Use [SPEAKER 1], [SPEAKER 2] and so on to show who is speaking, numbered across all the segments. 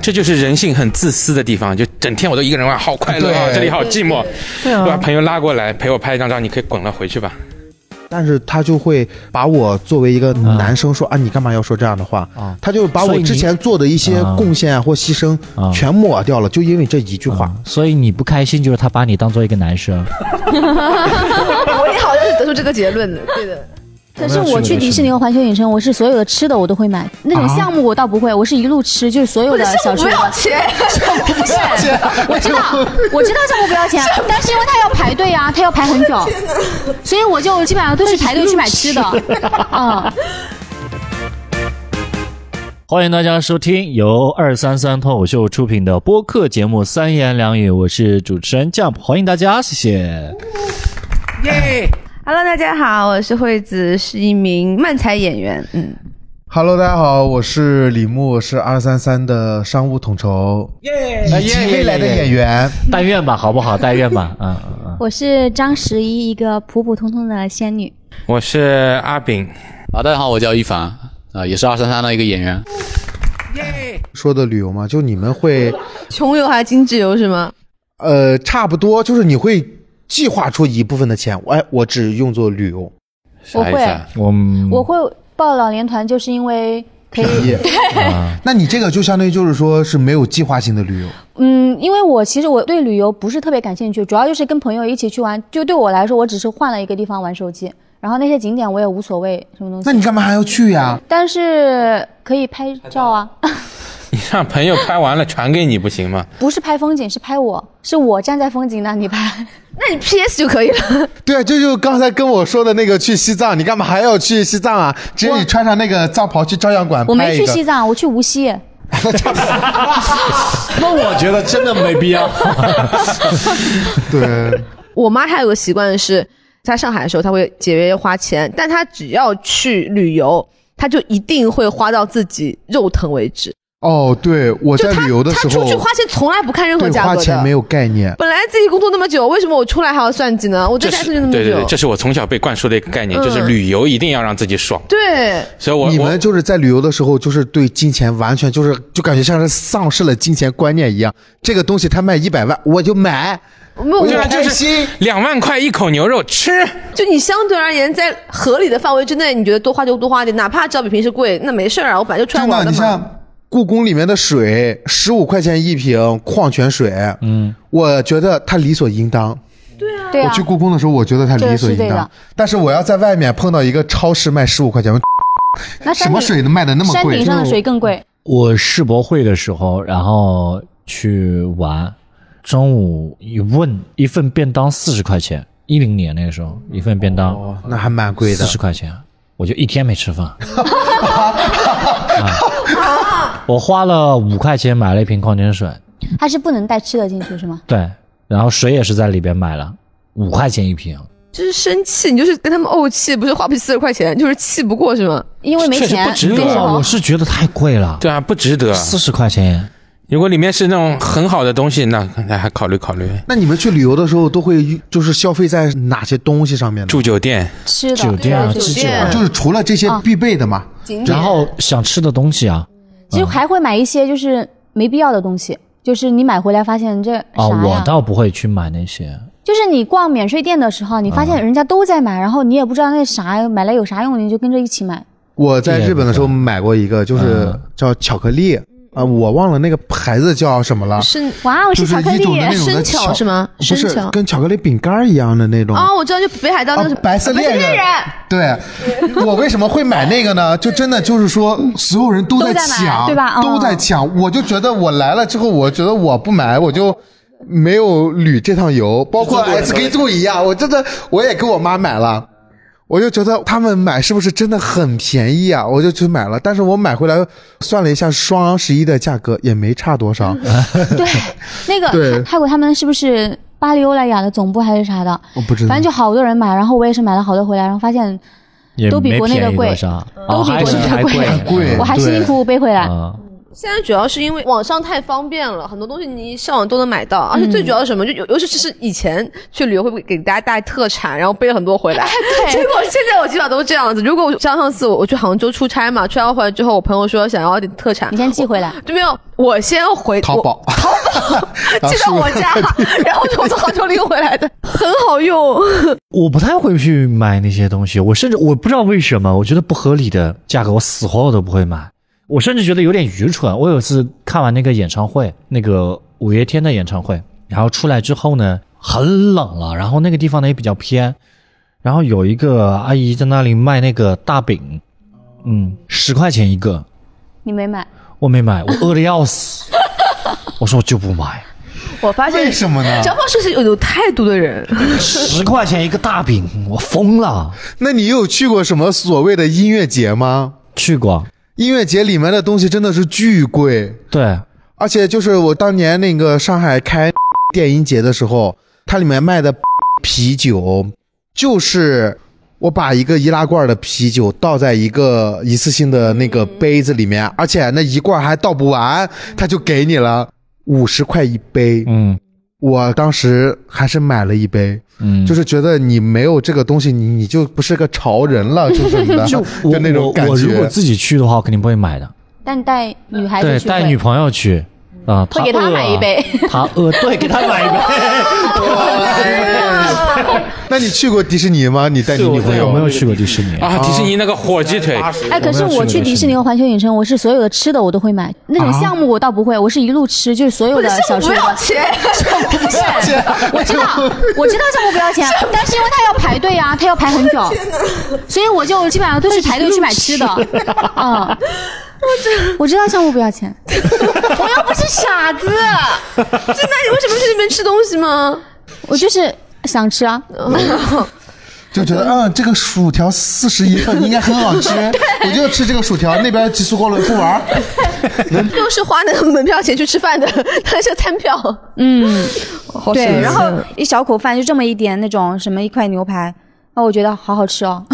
[SPEAKER 1] 这就是人性很自私的地方，就整天我都一个人玩，好快乐啊，这里好寂寞。
[SPEAKER 2] 对啊
[SPEAKER 1] 把朋友拉过来陪我拍一张照，你可以滚了，回去吧。
[SPEAKER 3] 但是他就会把我作为一个男生说啊，你干嘛要说这样的话？
[SPEAKER 2] 啊
[SPEAKER 3] 他就把我之前做的一些
[SPEAKER 2] 啊
[SPEAKER 3] 贡献啊或牺牲
[SPEAKER 2] 啊
[SPEAKER 3] 全抹掉了，就因为这一句话
[SPEAKER 2] 啊。所以你不开心，就是他把你当做一个男生。
[SPEAKER 4] 我也好像是得出这个结论的，对的。
[SPEAKER 5] 可是我去迪士尼和环球影城，我是所有的吃的我都会买，那种项目我倒不会，我是一路吃，就是所有的小吃
[SPEAKER 4] 不。要钱，
[SPEAKER 5] 我知道，我知道项目不要钱，但是因为他要排队啊，他要排很久，所以我就基本上都是排队去买吃的。嗯，
[SPEAKER 2] 欢迎大家收听由二三三脱口秀出品的播客节目《三言两语》，我是主持人 Jump，欢迎大家，谢谢。
[SPEAKER 1] 耶！
[SPEAKER 4] Hello，大家好，我是惠子，是一名漫才演员。嗯
[SPEAKER 3] ，Hello，大家好，我是李牧，我是二三三的商务统筹，以及未来的演员。
[SPEAKER 2] 但愿吧，好不好？但愿吧，嗯嗯嗯。
[SPEAKER 5] 我是张十一，一个普普通通的仙女。
[SPEAKER 1] 我是阿炳，
[SPEAKER 6] 啊，大家好，我叫一凡，啊、也是二三三的一个演员。
[SPEAKER 3] 耶说的旅游吗，就你们会
[SPEAKER 4] 穷游还是精致游是吗？
[SPEAKER 3] 呃差不多，就是你会计划出一部分的钱，哎，我只用作旅游。
[SPEAKER 1] 啥意思啊？
[SPEAKER 2] 我们
[SPEAKER 5] 我会报老年团，就是因为可以。
[SPEAKER 3] 那你这个就相当于就是说是没有计划性的旅游。
[SPEAKER 5] 嗯，因为我其实我对旅游不是特别感兴趣，主要就是跟朋友一起去玩。就对我来说，我只是换了一个地方玩手机，然后那些景点我也无所谓什么东西。
[SPEAKER 3] 那你干嘛还要去呀？
[SPEAKER 5] 但是可以拍照啊，
[SPEAKER 1] 你 让朋友拍完了传给你不行吗？
[SPEAKER 5] 不是拍风景，是拍我，是我站在风景那里拍。
[SPEAKER 4] 那你 PS 就可以了。
[SPEAKER 3] 对啊，这就刚才跟我说的那个去西藏，你干嘛还要去西藏啊？只是你穿上那个藏袍去照相馆
[SPEAKER 5] 我没。去西藏，我去无锡。
[SPEAKER 2] 那我觉得真的没必要。
[SPEAKER 3] 对，
[SPEAKER 4] 我妈她有个习惯是，在上海的时候她会节约花钱，但她只要去旅游，她就一定会花到自己肉疼为止。
[SPEAKER 3] 哦，对，我在旅游的时候，
[SPEAKER 4] 他出去花钱从来不看任何
[SPEAKER 3] 对
[SPEAKER 4] 价格的。
[SPEAKER 3] 花钱没有概念。
[SPEAKER 4] 本来自己工作那么久，为什么我出来还要算计呢？我在家出去那么久，
[SPEAKER 1] 对对对，这是我从小被灌输的一个概念，
[SPEAKER 4] 嗯
[SPEAKER 1] 就是旅游一定要让自己爽。
[SPEAKER 4] 对
[SPEAKER 1] 所以我我
[SPEAKER 3] 你们就是在旅游的时候，就是对金钱完全就是就感觉像是丧失了金钱观念一样。这个东西它卖一百万，我就买，
[SPEAKER 4] 没有，
[SPEAKER 3] 我就
[SPEAKER 4] 我
[SPEAKER 3] 开心。
[SPEAKER 1] 两万块一口牛肉吃，
[SPEAKER 4] 就你相对而言，在合理的范围之内，你觉得多花就多花点，哪怕只要比平时贵，那没事儿啊，我本来就出来玩的嘛。
[SPEAKER 3] 你像故宫里面的水，十五块钱一瓶矿泉水，
[SPEAKER 2] 嗯，
[SPEAKER 3] 我觉得它理所应当。
[SPEAKER 5] 对啊
[SPEAKER 3] 我去，故宫的时候，我觉得它理所应当
[SPEAKER 5] 是。
[SPEAKER 3] 但是我要在外面碰到一个超市卖十五块钱，
[SPEAKER 5] 那
[SPEAKER 3] 什么水能卖的那么贵
[SPEAKER 5] 山顶，上的水更贵。
[SPEAKER 2] 我世博会的时候，然后去玩，中午一问一份便当四十块钱，一零年那个时候一份便当
[SPEAKER 3] 哦，那还蛮贵的
[SPEAKER 2] 四。十块钱，我就一天没吃饭。啊 我花了五块钱买了一瓶矿泉水，
[SPEAKER 5] 它是不能带吃的进去是吗？
[SPEAKER 2] 对，然后水也是在里边买了，五块钱一瓶。
[SPEAKER 4] 就是生气，你就是跟他们怄气，不是花不起四十块钱，就是气不过是吗？
[SPEAKER 5] 因为没钱。
[SPEAKER 1] 不值得
[SPEAKER 5] 啊
[SPEAKER 2] 我是觉得太贵了，
[SPEAKER 1] 对啊，不值得。
[SPEAKER 2] 四十块钱。
[SPEAKER 1] 如果里面是那种很好的东西，那那还考虑考虑。
[SPEAKER 3] 那你们去旅游的时候都会就是消费在哪些东西上面呢？
[SPEAKER 1] 住酒店，
[SPEAKER 5] 吃的
[SPEAKER 2] 酒店啊
[SPEAKER 4] 店
[SPEAKER 3] 啊就是除了这些必备的嘛。
[SPEAKER 2] 然后想吃的东西啊，
[SPEAKER 5] 其实还会买一些就是没必要的东西，就是你买回来发现这啥
[SPEAKER 2] 啊，我？倒不会去买那些。
[SPEAKER 5] 就是你逛免税店的时候，你发现人家都在买，然后你也不知道那啥买来有啥用，你就跟着一起买。
[SPEAKER 3] 我在日本的时候买过一个，就是叫巧克力啊，我忘了那个牌子叫什么了，
[SPEAKER 4] 是
[SPEAKER 5] 哇，
[SPEAKER 3] 是
[SPEAKER 5] 巧克力
[SPEAKER 3] 一种的那种的
[SPEAKER 4] 生巧
[SPEAKER 3] 巧
[SPEAKER 4] 是吗？
[SPEAKER 3] 不是
[SPEAKER 4] 生巧。
[SPEAKER 3] 跟巧克力饼干一样的那种。
[SPEAKER 4] 哦，我知道，就北海道那个什
[SPEAKER 3] 白色恋人。
[SPEAKER 4] 白色恋人，
[SPEAKER 3] 对，我为什么会买那个呢？就真的就是说，所有人都在抢，
[SPEAKER 5] 对吧？哦。
[SPEAKER 3] 都在抢，我就觉得我来了之后，我觉得我不买，我就没有旅这趟游。包括 SK two 一样，我真的我也给我妈买了。我就觉得他们买是不是真的很便宜啊？我就去买了，但是我买回来算了一下双十一的价格，也没差多少。
[SPEAKER 5] 对，那个
[SPEAKER 3] 对
[SPEAKER 5] 泰国他们是不是巴黎欧莱雅的总部还是啥的？
[SPEAKER 3] 我不知道，
[SPEAKER 5] 反正就好多人买，然后我也是买了好多回来，然后发现都比国内的贵都比国内的贵
[SPEAKER 2] 还 贵，
[SPEAKER 5] 我还辛辛苦苦背回来。
[SPEAKER 2] 啊。
[SPEAKER 4] 现在主要是因为网上太方便了，很多东西你上网都能买到，而且最主要是什么？就尤尤其是以前去旅游会不会给大家带特产，然后背了很多回来。
[SPEAKER 5] 对
[SPEAKER 4] 结果现在我基本上都是这样子。如果我像上次我我去杭州出差嘛，出差回来之后，我朋友说想要点特产，
[SPEAKER 5] 你先寄回来。
[SPEAKER 4] 就 没有，我先回
[SPEAKER 3] 淘宝
[SPEAKER 4] 我淘宝寄到我家，然后我从杭州拎回来的，很好用。
[SPEAKER 2] 我不太会去买那些东西，我甚至我不知道为什么，我觉得不合理的价格，我死活我都不会买。我甚至觉得有点愚蠢。我有一次看完那个演唱会，那个五月天的演唱会，然后出来之后呢，很冷了，然后那个地方呢也比较偏，然后有一个阿姨在那里卖那个大饼，嗯，十块钱一个，
[SPEAKER 5] 你没买，
[SPEAKER 2] 我没买，我饿的要死，我说我就不买，
[SPEAKER 4] 我发现
[SPEAKER 3] 为什么呢？
[SPEAKER 4] 张胖是有有态度的人，
[SPEAKER 2] 十块钱一个大饼，我疯了。
[SPEAKER 3] 那你有去过什么所谓的音乐节吗？
[SPEAKER 2] 去过，
[SPEAKER 3] 音乐节里面的东西真的是巨贵，
[SPEAKER 2] 对，
[SPEAKER 3] 而且就是我当年那个上海开 电音节的时候，它里面卖的啤酒，就是我把一个易拉罐的啤酒倒在一个一次性的那个杯子里面，而且那一罐还倒不完，他就给你了五十块一杯。
[SPEAKER 2] 嗯
[SPEAKER 3] 我当时还是买了一杯，
[SPEAKER 2] 嗯，
[SPEAKER 3] 就是觉得你没有这个东西，你你就不是个潮人了，就是的，
[SPEAKER 2] 就
[SPEAKER 3] 就那种感
[SPEAKER 2] 觉我如果。自己去的话，我肯定不会买的。
[SPEAKER 5] 但带女孩子
[SPEAKER 2] 对，
[SPEAKER 5] 去会
[SPEAKER 2] 带女朋友去啊，
[SPEAKER 5] 会给她买一杯
[SPEAKER 2] 他饿，对，给他买一杯。
[SPEAKER 3] 那你去过迪士尼吗？你带你女朋友？
[SPEAKER 2] 我没有去过迪士尼。
[SPEAKER 1] 啊，迪士尼那个火鸡腿，
[SPEAKER 5] 哎，可是我去迪士尼和环球影城，我是所有的吃的我都会买，那种项目我倒不会，我是一路吃，就是所有的小吃。
[SPEAKER 4] 不。要钱，
[SPEAKER 5] 我知道，我知道项目不要钱，但是因为他要排队啊，他要排很久，所以我就基本上都是排队去买吃的。嗯，我知道项目不要钱，
[SPEAKER 4] 我又不是傻子。真的你为什么去那边吃东西吗？
[SPEAKER 5] 我就是想吃啊。
[SPEAKER 3] 就觉得嗯，这个薯条四十一份应该很好吃，我就吃这个薯条。那边极速过轮不玩儿，
[SPEAKER 4] 又是花那个门票钱去吃饭的，那是个餐票。
[SPEAKER 5] 嗯，
[SPEAKER 4] 好
[SPEAKER 5] 对，然后一小口饭就这么一点那种什么一块牛排，那我觉得好好吃哦。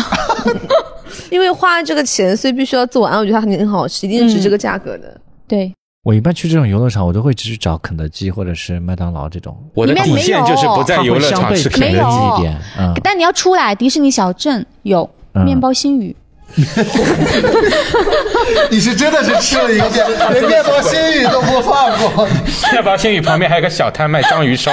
[SPEAKER 4] 因为花这个钱，所以必须要做完。我觉得它肯定很好吃，一定是值这个价格的。
[SPEAKER 5] 对，
[SPEAKER 2] 我一般去这种游乐场，我都会只去找肯德基或者是麦当劳这种。
[SPEAKER 1] 我的底线就是不在游乐场吃肯德基。
[SPEAKER 2] 一点，嗯，
[SPEAKER 5] 但你要出来迪士尼小镇有
[SPEAKER 2] 嗯
[SPEAKER 5] 面包新语，
[SPEAKER 3] 你是真的是吃了一个遍，连面包新语都不放过。
[SPEAKER 1] 面包新语旁边还有个小摊卖章鱼烧，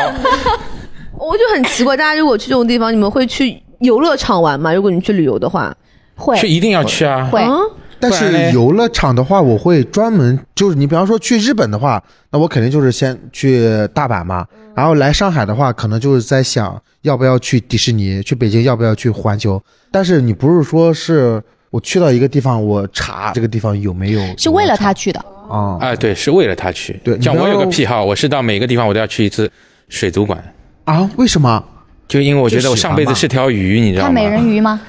[SPEAKER 4] 我就很奇怪，大家如果去这种地方，你们会去游乐场玩吗？如果你去旅游的话，
[SPEAKER 5] 会
[SPEAKER 1] 是一定要去啊。
[SPEAKER 5] 会。
[SPEAKER 4] 嗯，
[SPEAKER 3] 但是游乐场的话，我会专门就是你比方说去日本的话，那我肯定就是先去大阪嘛，然后来上海的话，可能就是在想要不要去迪士尼，去北京要不要去环球。但是你不是说是我去到一个地方，我查这个地方有没有
[SPEAKER 5] 是为了他去的，
[SPEAKER 3] 啊？
[SPEAKER 1] 啊，对，是为了他去。
[SPEAKER 3] 对
[SPEAKER 1] 像我有个癖好，我是到每个地方我都要去一次水族馆，
[SPEAKER 3] 啊？为什么？
[SPEAKER 1] 就因为我觉得我上辈子是条鱼，你知道吗？
[SPEAKER 5] 看美人鱼吗？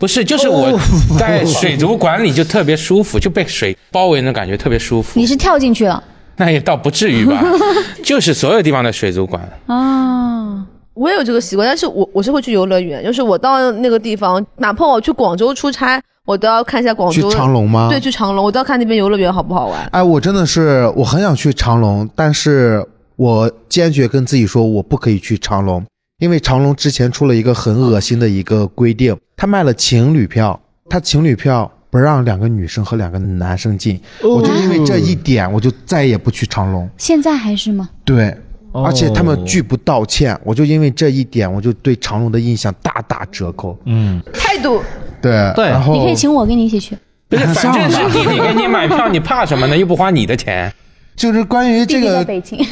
[SPEAKER 1] 不是，就是我在水族馆里就特别舒服，就被水包围的感觉特别舒服。
[SPEAKER 5] 你是跳进去了
[SPEAKER 1] 那也倒不至于吧，就是所有地方的水族馆。
[SPEAKER 5] 啊？
[SPEAKER 4] 我也有这个习惯，但是我我是会去游乐园，就是我到那个地方，哪怕我去广州出差，我都要看一下广州
[SPEAKER 3] 去
[SPEAKER 4] 州
[SPEAKER 3] 长隆吗？
[SPEAKER 4] 对，去长隆，我都要看那边游乐园好不好玩。
[SPEAKER 3] 哎，我真的是我很想去长隆，但是我坚决跟自己说，我不可以去长隆，因为长隆之前出了一个很恶心的一个规定，他卖了情侣票，他情侣票不让两个女生和两个男生进，我就因为这一点，我就再也不去长隆。
[SPEAKER 5] 现在还是吗？
[SPEAKER 3] 对。
[SPEAKER 2] 哦
[SPEAKER 3] 而且他们拒不道歉，我就因为这一点，我就对长隆的印象大打折扣。
[SPEAKER 2] 嗯，
[SPEAKER 4] 态度，
[SPEAKER 3] 对，
[SPEAKER 2] 对
[SPEAKER 3] 然后
[SPEAKER 5] 你可以请我跟你一起去。
[SPEAKER 1] 不是，反正是弟弟给你买票，你怕什么呢？又不花你的钱。
[SPEAKER 3] 就是关于这
[SPEAKER 5] 弟弟在
[SPEAKER 3] 个，
[SPEAKER 5] 北京，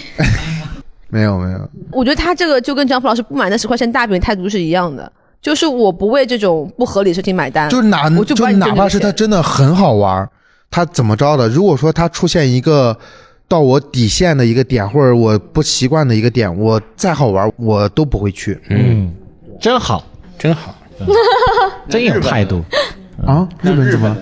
[SPEAKER 3] 没有没有，
[SPEAKER 4] 我觉得他这个就跟张福老师不买那十块钱大饼态度是一样的，就是我不为这种不合理的事情买单，
[SPEAKER 3] 就哪
[SPEAKER 4] 我就
[SPEAKER 3] 就哪怕是他真的很好玩儿，他怎么着的？如果说他出现一个到我底线的一个点，或者我不习惯的一个点，我再好玩我都不会去
[SPEAKER 2] 嗯，真好，
[SPEAKER 1] 真好。
[SPEAKER 2] 真有态度。
[SPEAKER 3] 啊。日本怎么了？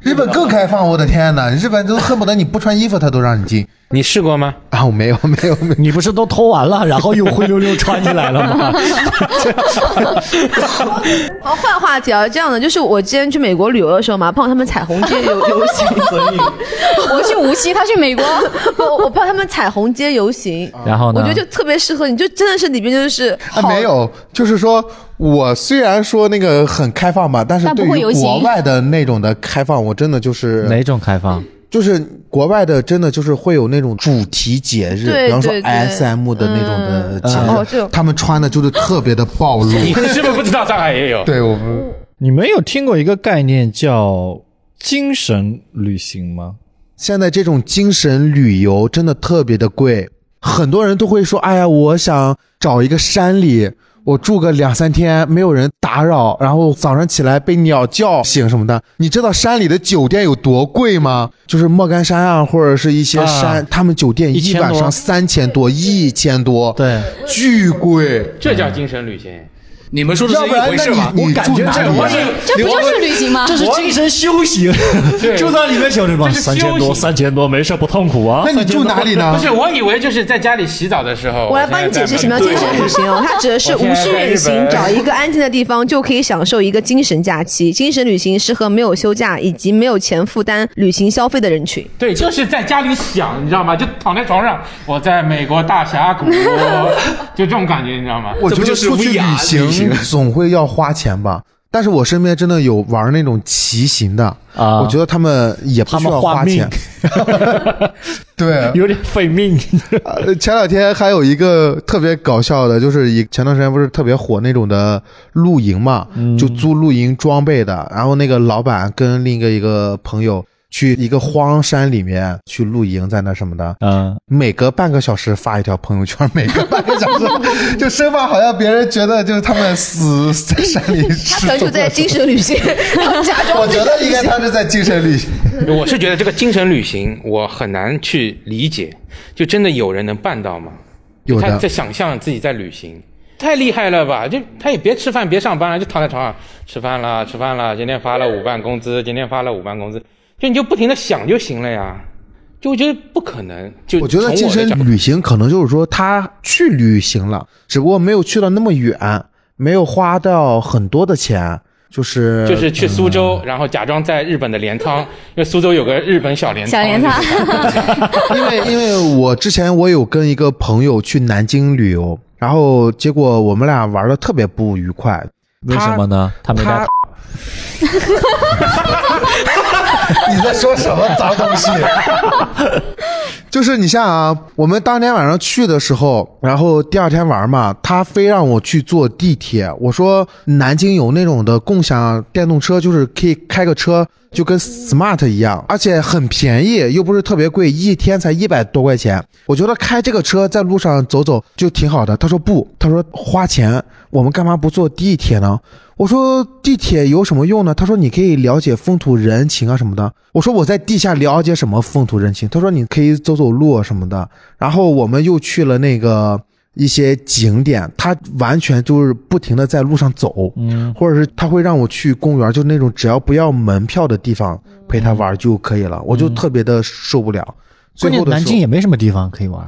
[SPEAKER 3] 日本更开放，我的天呐！日本都恨不得你不穿衣服他都让你进
[SPEAKER 1] 你试过吗？
[SPEAKER 3] 啊！我没有 没有没有，
[SPEAKER 2] 你不是都偷完了，然后又灰溜溜穿进来了吗？
[SPEAKER 4] 好，换话题啊，这样的就是我之前去美国旅游的时候嘛，碰到他们彩虹街游游行，我去
[SPEAKER 5] 无锡，他去美国，
[SPEAKER 4] 我，我碰他们彩虹街游行，
[SPEAKER 2] 然后呢？
[SPEAKER 4] 我觉得就特别适合你，就真的是里边就是
[SPEAKER 3] 啊，没有，就是说我虽然说那个很开放吧，但是对于国外的那种的开放，我真的就是
[SPEAKER 2] 哪种开放？
[SPEAKER 3] 就是国外的，真的就是会有那种主题节日，比方说 SM 的那种的节日他们穿的就是特别的暴露。
[SPEAKER 1] 你是不是不知道上海也有？
[SPEAKER 3] 对我们
[SPEAKER 2] 你没有听过一个概念叫精神旅行吗？
[SPEAKER 3] 现在这种精神旅游真的特别的贵，很多人都会说：“哎呀，我想找一个山里，我住个两三天，没有人打扰，然后早上起来被鸟叫醒什么的。”你知道山里的酒店有多贵吗？就是莫干山啊，或者是一些山，
[SPEAKER 2] 啊
[SPEAKER 3] 他们酒店一晚上三千多、一千多，
[SPEAKER 2] 对，
[SPEAKER 3] 巨贵。
[SPEAKER 1] 这叫精神旅行。
[SPEAKER 6] 你们说的是一
[SPEAKER 3] 要不然
[SPEAKER 6] 回事吗？
[SPEAKER 2] 我感觉
[SPEAKER 3] 住哪里啊？
[SPEAKER 5] 这不就是旅行吗？
[SPEAKER 2] 这是精神修行，就在里面想着吧，
[SPEAKER 1] 这是
[SPEAKER 2] 三千多，
[SPEAKER 1] 修行
[SPEAKER 2] 三千多，没事不痛苦啊。
[SPEAKER 3] 那你住哪里呢
[SPEAKER 1] 不？是，我以为就是在家里洗澡的时候。
[SPEAKER 4] 我来帮你解释什么叫精神旅行哦，它指的是无需远行，找一个安静的地方就可以享受一个精神假期。精神旅行适合没有休假以及没有钱负担旅行消费的人群。
[SPEAKER 1] 对，就是在家里想，你知道吗？就躺在床上，我在美国大峡谷，就这种感觉，你知道吗？
[SPEAKER 3] 我觉得
[SPEAKER 6] 就是
[SPEAKER 3] 出去
[SPEAKER 6] VR
[SPEAKER 3] 旅行
[SPEAKER 6] 旅行
[SPEAKER 3] 总会要花钱吧。但是我身边真的有玩那种骑行的
[SPEAKER 2] 啊
[SPEAKER 3] 我觉得他们也不需要
[SPEAKER 2] 们花命
[SPEAKER 3] 钱。对，
[SPEAKER 2] 有点费命。
[SPEAKER 3] 呃，前两天还有一个特别搞笑的，就是一前段时间不是特别火那种的露营嘛，就租露营装备的。然后那个老板跟另一个一个朋友去一个荒山里面去露营，在那什么的，
[SPEAKER 2] 嗯，
[SPEAKER 3] 每隔半个小时发一条朋友圈，每隔半个小时，就生怕好像别人觉得就是他们死在山里
[SPEAKER 4] 他
[SPEAKER 3] 失
[SPEAKER 4] 可能就。在精神旅行，假装
[SPEAKER 3] 我觉得应该他是在精神旅行。
[SPEAKER 1] 我是觉得这个精神旅行我很难去理解，就真的有人能办到吗？
[SPEAKER 3] 有的
[SPEAKER 1] 他在想象自己在旅行，太厉害了吧？就他也别吃饭，别上班了，就躺在床上吃饭了，吃饭了。今天发了五万工资，今天发了五万工资，就你就不停的想就行了呀。就我觉得不可能。就
[SPEAKER 3] 我觉得精
[SPEAKER 1] 从的角度
[SPEAKER 3] 神旅行可能就是说他去旅行了，只不过没有去到那么远，没有花到很多的钱，就是
[SPEAKER 1] 就是去苏州，然后假装在日本的镰仓，因为苏州有个日本小镰仓。
[SPEAKER 5] 小镰仓
[SPEAKER 3] 因为因为我之前我有跟一个朋友去南京旅游，然后结果我们俩玩的特别不愉快。
[SPEAKER 2] 为什么呢？他没
[SPEAKER 3] 他
[SPEAKER 2] 带。
[SPEAKER 3] 你在说什么脏东西？就是你像啊，我们当天晚上去的时候，然后第二天玩嘛，他非让我去坐地铁。我说南京有那种的共享电动车，就是可以开个车，就跟 smart 一样，而且很便宜，又不是特别贵，一天才一百多块钱。我觉得开这个车在路上走走就挺好的。他说不，他说花钱，我们干嘛不坐地铁呢？我说地铁有什么用呢？他说你可以了解风土人情啊什么的。我说我在地下了解什么风土人情？他说你可以走走路啊什么的。然后我们又去了那个一些景点，他完全就是不停的在路上走，嗯，或者是他会让我去公园，就是那种只要不要门票的地方陪他玩就可以了。我就特别的受不了。最
[SPEAKER 2] 关键南
[SPEAKER 3] 后的时候
[SPEAKER 2] 京也没什么地方可以玩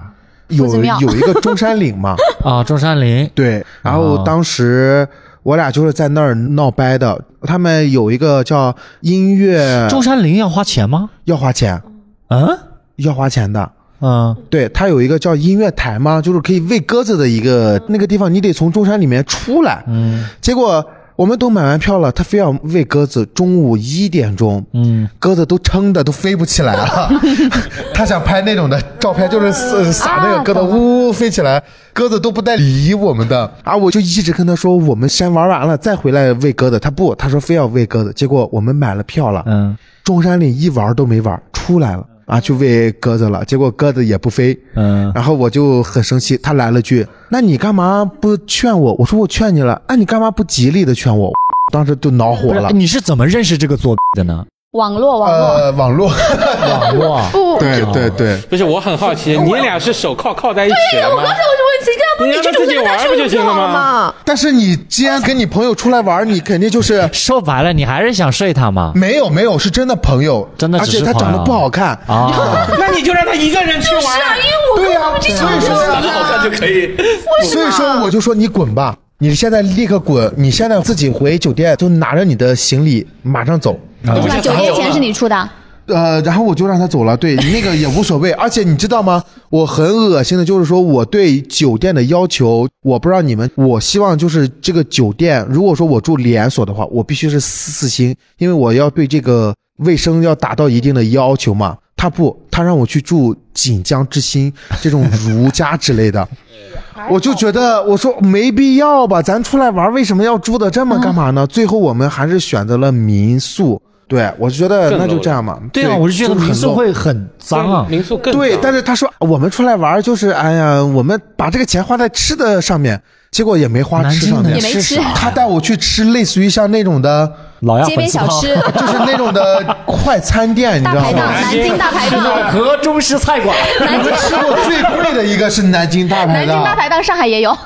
[SPEAKER 3] 有有一个中山陵嘛，
[SPEAKER 2] 啊。中山陵
[SPEAKER 3] 对，然后
[SPEAKER 2] 哦
[SPEAKER 3] 当时我俩就是在那儿闹掰的。他们有一个叫音乐，
[SPEAKER 2] 中山陵要花钱吗？
[SPEAKER 3] 要花钱，
[SPEAKER 2] 嗯
[SPEAKER 3] 要花钱的。
[SPEAKER 2] 嗯，
[SPEAKER 3] 对，它有一个叫音乐台嘛，就是可以喂鸽子的一个那个地方，你得从中山里面出来。
[SPEAKER 2] 嗯
[SPEAKER 3] 结果我们都买完票了，他非要喂鸽子。中午一点钟，
[SPEAKER 2] 嗯，
[SPEAKER 3] 鸽子都撑的都飞不起来了。他想拍那种的照片，就是撒撒那个鸽子，呜呜飞起来，鸽子都不带理我们的。啊，我就一直跟他说，我们先玩完了再回来喂鸽子。他不，他说非要喂鸽子。结果我们买了票了，
[SPEAKER 2] 嗯
[SPEAKER 3] 中山陵一玩都没玩，出来了啊，去喂鸽子了。结果鸽子也不飞。
[SPEAKER 2] 嗯，
[SPEAKER 3] 然后我就很生气，他来了句：“那你干嘛不劝我？”我说：“我劝你了，那你干嘛不极力的劝我？”当时就恼火了。
[SPEAKER 2] 你是怎么认识这个作的呢？
[SPEAKER 5] 网络网络，
[SPEAKER 3] 呃，网络，
[SPEAKER 2] 网络
[SPEAKER 4] 不，
[SPEAKER 3] 对对对，
[SPEAKER 1] 不是，我很好奇，你俩是手铐铐在一起了吗？
[SPEAKER 4] 我刚才我就问谁，
[SPEAKER 1] 你
[SPEAKER 4] 你就
[SPEAKER 1] 自己玩不就行了吗？
[SPEAKER 3] 但是你既然跟你朋友出来玩，你肯定就是
[SPEAKER 2] 说白了，你还是想睡他吗？
[SPEAKER 3] 没有没有，是真的朋友，
[SPEAKER 2] 真的是
[SPEAKER 3] 而且他长得不好看。
[SPEAKER 2] 啊，
[SPEAKER 1] 那你就让他一个人去玩。
[SPEAKER 3] 对呀、所以说
[SPEAKER 6] 长得好看就可以。
[SPEAKER 3] 所以说我就说你滚吧，你现在立刻滚，你现在自己回酒店，就拿着你的行李马上走。
[SPEAKER 5] 对吧？酒店钱是你出的，
[SPEAKER 3] 呃，然后我就让他走了，对 那个也无所谓。而且你知道吗？我很恶心的，就是说我对酒店的要求，我不知道你们，我希望就是这个酒店，如果说我住连锁的话，我必须是四四星，因为我要对这个卫生要达到一定的要求嘛。他不，他让我去住锦江之星这种如家之类的，我就觉得我说没必要吧，咱出来玩为什么要住的这么干嘛呢？最后我们还是选择了民宿。对，我就觉得那就这样嘛。
[SPEAKER 2] 对啊，我就觉得
[SPEAKER 3] 很
[SPEAKER 2] 民宿会很脏啊。
[SPEAKER 1] 民宿更
[SPEAKER 3] 对，但
[SPEAKER 1] 是
[SPEAKER 3] 是他说我们出来玩就是，哎呀，我们把这个钱花在吃的上面，结果也没花吃上面
[SPEAKER 5] 也。没吃？
[SPEAKER 3] 他带我去吃类似于像那种的，
[SPEAKER 2] 老鸭
[SPEAKER 5] 街边小吃，
[SPEAKER 3] 就是那种的快餐店，你知道
[SPEAKER 5] 大排档，
[SPEAKER 3] 吗？
[SPEAKER 5] 南京大排档，
[SPEAKER 2] 和中式菜馆。
[SPEAKER 5] 南京
[SPEAKER 3] 吃过最贵的一个是南京大排档
[SPEAKER 5] 南京大
[SPEAKER 3] 档，
[SPEAKER 5] 排档，上海也有。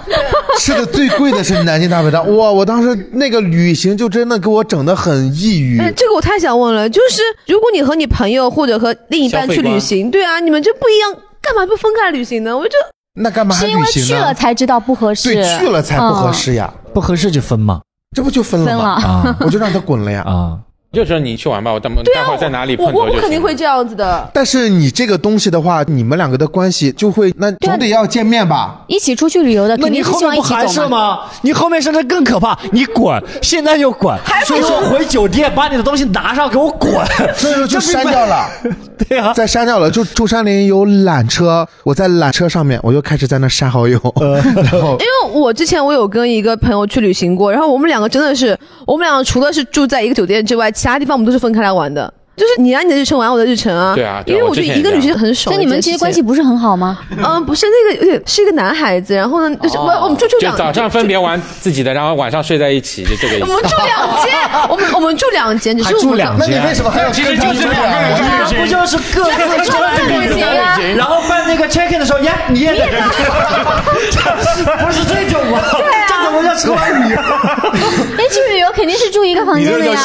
[SPEAKER 3] 吃的最贵的是南京大排档。哇，我当时那个旅行就真的给我整的很抑郁。
[SPEAKER 4] 哎，这个我太想问了，就是如果你和你朋友或者和另一半去旅行，对啊，你们就不一样，干嘛不分开旅行呢？我就
[SPEAKER 3] 那干嘛还
[SPEAKER 5] 是因为？去了才知道不合适。
[SPEAKER 3] 对，去了才不合适呀，
[SPEAKER 2] 不合适就分嘛
[SPEAKER 3] 这不就分了
[SPEAKER 5] 分
[SPEAKER 3] 吗？我就让他滚了呀。
[SPEAKER 2] 啊！
[SPEAKER 1] 就说你去玩吧，我待
[SPEAKER 4] 对啊，
[SPEAKER 1] 待会儿在哪里碰
[SPEAKER 4] 我我
[SPEAKER 1] 头就行。
[SPEAKER 4] 我肯定会这样子的。
[SPEAKER 3] 但是你这个东西的话，你们两个的关系就会那总得要见面吧？
[SPEAKER 5] 一起出去旅游的，
[SPEAKER 2] 那
[SPEAKER 5] 肯
[SPEAKER 2] 你后面
[SPEAKER 5] 定希望一
[SPEAKER 2] 不还是
[SPEAKER 5] 起走嘛。
[SPEAKER 2] 吗？你后面甚至更可怕，你滚，现在就滚，所以说回酒店把你的东西拿上，给我滚。
[SPEAKER 3] 所以说就删掉了，
[SPEAKER 2] 对啊，
[SPEAKER 3] 再删掉了。就中山陵有缆车，我在缆车上面，我就开始在那删好友，然后
[SPEAKER 4] 因为我之前我有跟一个朋友去旅行过，然后我们两个真的是，我们两个除了是住在一个酒店之外，其他地方我们都是分开来玩的。就是你按你的日程，我按我的日程啊。
[SPEAKER 1] 对啊对啊
[SPEAKER 4] 因为我觉得一个旅行很爽。
[SPEAKER 5] 那你们之间关系？不是很好吗？
[SPEAKER 4] 嗯，不是那个，是一个男孩子，然后呢，就是我我们住就两，
[SPEAKER 1] 就早上分别玩自己的，然后晚上睡在一起，就这个意思。
[SPEAKER 4] 我们住两间，我们我们住两间，只是我们
[SPEAKER 2] 住两间
[SPEAKER 3] 那你为什么还要
[SPEAKER 1] 其实
[SPEAKER 3] 跟他
[SPEAKER 1] 就是两个人
[SPEAKER 3] 这样
[SPEAKER 1] 去
[SPEAKER 2] 不就是各自穿
[SPEAKER 5] 旅行啊
[SPEAKER 2] 然后办那个 check in 的时候，呀，你也在这儿，不是这种吗？这怎么叫川旅？
[SPEAKER 5] 一起旅游肯定是住一个房间的呀。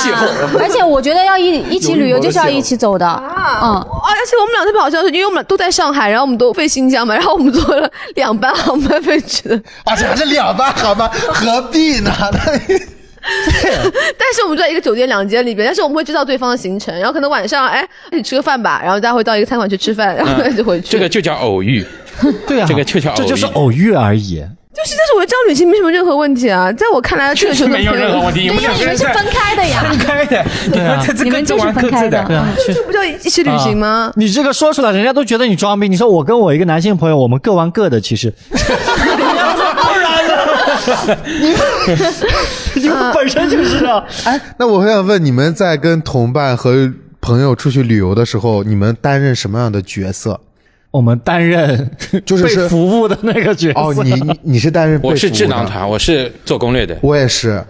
[SPEAKER 5] 而且我觉得要一一起旅游就是要一起走的。啊嗯，
[SPEAKER 4] 而且我们俩特别好笑，是因为我们俩都在上海，然后我们都飞新疆嘛，然后我们坐了两班航班飞去的。
[SPEAKER 3] 而且还是两班航班，何必呢？
[SPEAKER 4] 但是我们住在一个酒店两间里边，但是我们会知道对方的行程，然后可能晚上哎一起吃个饭吧，然后大家会到一个餐馆去吃饭，然后就回去。
[SPEAKER 1] 这个就叫偶遇，
[SPEAKER 2] 对啊，
[SPEAKER 1] 这个就叫偶遇
[SPEAKER 2] 这就是偶遇而已。
[SPEAKER 4] 就是，但是我觉得这样旅行没什么任何问题啊，在我看来，确实
[SPEAKER 1] 没有任何问题。
[SPEAKER 5] 对，因为你们是分开的呀。
[SPEAKER 1] 分开的，
[SPEAKER 2] 对啊
[SPEAKER 1] 这
[SPEAKER 5] 你们就是
[SPEAKER 1] 玩各自
[SPEAKER 5] 分开的
[SPEAKER 2] 对啊，
[SPEAKER 4] 这不叫一起旅行吗？
[SPEAKER 2] 你这个说出来，人家都觉得你装逼。你说我跟我一个男性朋友，我们各玩各的，其实。不然呢？你们本身就是啊。
[SPEAKER 3] 哎，那我很想问，你们在跟同伴和朋友出去旅游的时候，你们担任什么样的角色？
[SPEAKER 2] 我们担任
[SPEAKER 3] 就是是
[SPEAKER 2] 被服务的那个角色。
[SPEAKER 3] 哦，你你你是担任被
[SPEAKER 1] 我是智囊团，我是做攻略的。
[SPEAKER 3] 我也是，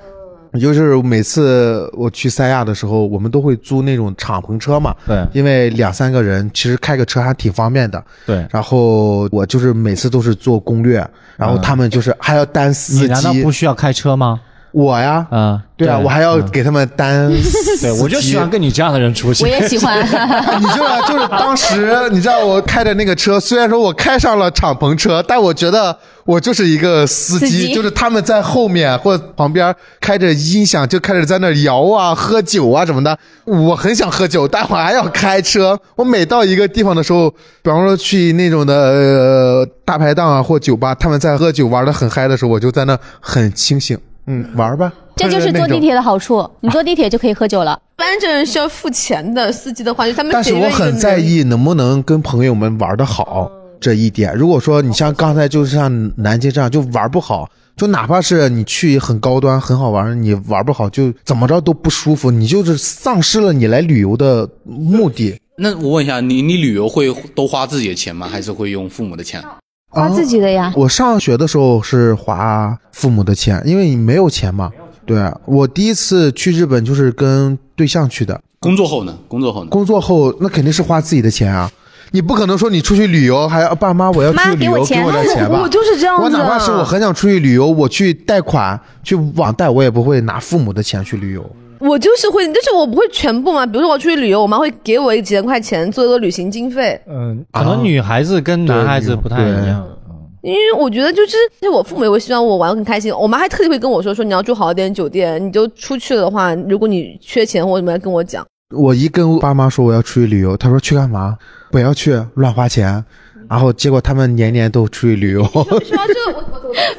[SPEAKER 3] 就是每次我去三亚的时候，我们都会租那种敞篷车嘛。
[SPEAKER 2] 对
[SPEAKER 3] 因为两三个人其实开个车还挺方便的。
[SPEAKER 2] 对
[SPEAKER 3] 然后我就是每次都是做攻略，然后他们就是还要担司机。
[SPEAKER 2] 你难道不需要开车吗？
[SPEAKER 3] 我呀，
[SPEAKER 2] 嗯，
[SPEAKER 3] 对啊，我还要
[SPEAKER 2] 嗯
[SPEAKER 3] 给他们担司机。
[SPEAKER 2] 对，我就喜欢跟你这样的人出去。
[SPEAKER 5] 我也喜欢。
[SPEAKER 3] 你知道，就是当时你知道我开的那个车，虽然说我开上了敞篷车，但我觉得我就是一个司机，
[SPEAKER 5] 司机
[SPEAKER 3] 就是他们在后面或旁边开着音响就开始在那摇啊、喝酒啊什么的。我很想喝酒，但我还要开车。我每到一个地方的时候，比方说去那种的呃大排档啊或酒吧，他们在喝酒玩的很嗨的时候，我就在那很清醒，嗯，玩吧。
[SPEAKER 5] 这就是坐地铁的好处，你坐地铁就可以喝酒了。
[SPEAKER 4] 一般这人是要付钱的，司机的话，就他们
[SPEAKER 3] 但是我很在意能不能跟朋友们玩的好这一点。如果说你像刚才就是像南京这样就玩不好，就哪怕是你去很高端很好玩，你玩不好就怎么着都不舒服，你就是丧失了你来旅游的目的。
[SPEAKER 6] 那我问一下，你你旅游会都花自己的钱吗？还是会用父母的钱？
[SPEAKER 5] 花自己的呀。
[SPEAKER 3] 我上学的时候是花父母的钱，因为你没有钱嘛。对我第一次去日本就是跟对象去的，
[SPEAKER 6] 工作后呢？工作后呢？
[SPEAKER 3] 工作后那肯定是花自己的钱啊。你不可能说你出去旅游还要爸妈我要出去旅游
[SPEAKER 5] 给我钱
[SPEAKER 3] 我点钱吧？
[SPEAKER 4] 我就是这样子
[SPEAKER 3] 我哪怕是我很想出去旅游，我去贷款去网贷，我也不会拿父母的钱去旅游。
[SPEAKER 4] 我就是会，但是我不会全部嘛。比如说我出去旅游，我妈会给我一几千块钱做一个旅行经费，
[SPEAKER 2] 嗯，可能女孩子跟男孩子不太一样。
[SPEAKER 4] 因为我觉得就是，就是我父母也会希望我玩得很开心。我妈还特地会跟我说，说你要住好一点酒店，你就出去的话，如果你缺钱或者什么，跟我讲。
[SPEAKER 3] 我一跟爸妈说我要出去旅游，他说去干嘛？不要去，乱花钱。然后结果他们年年都出去旅游。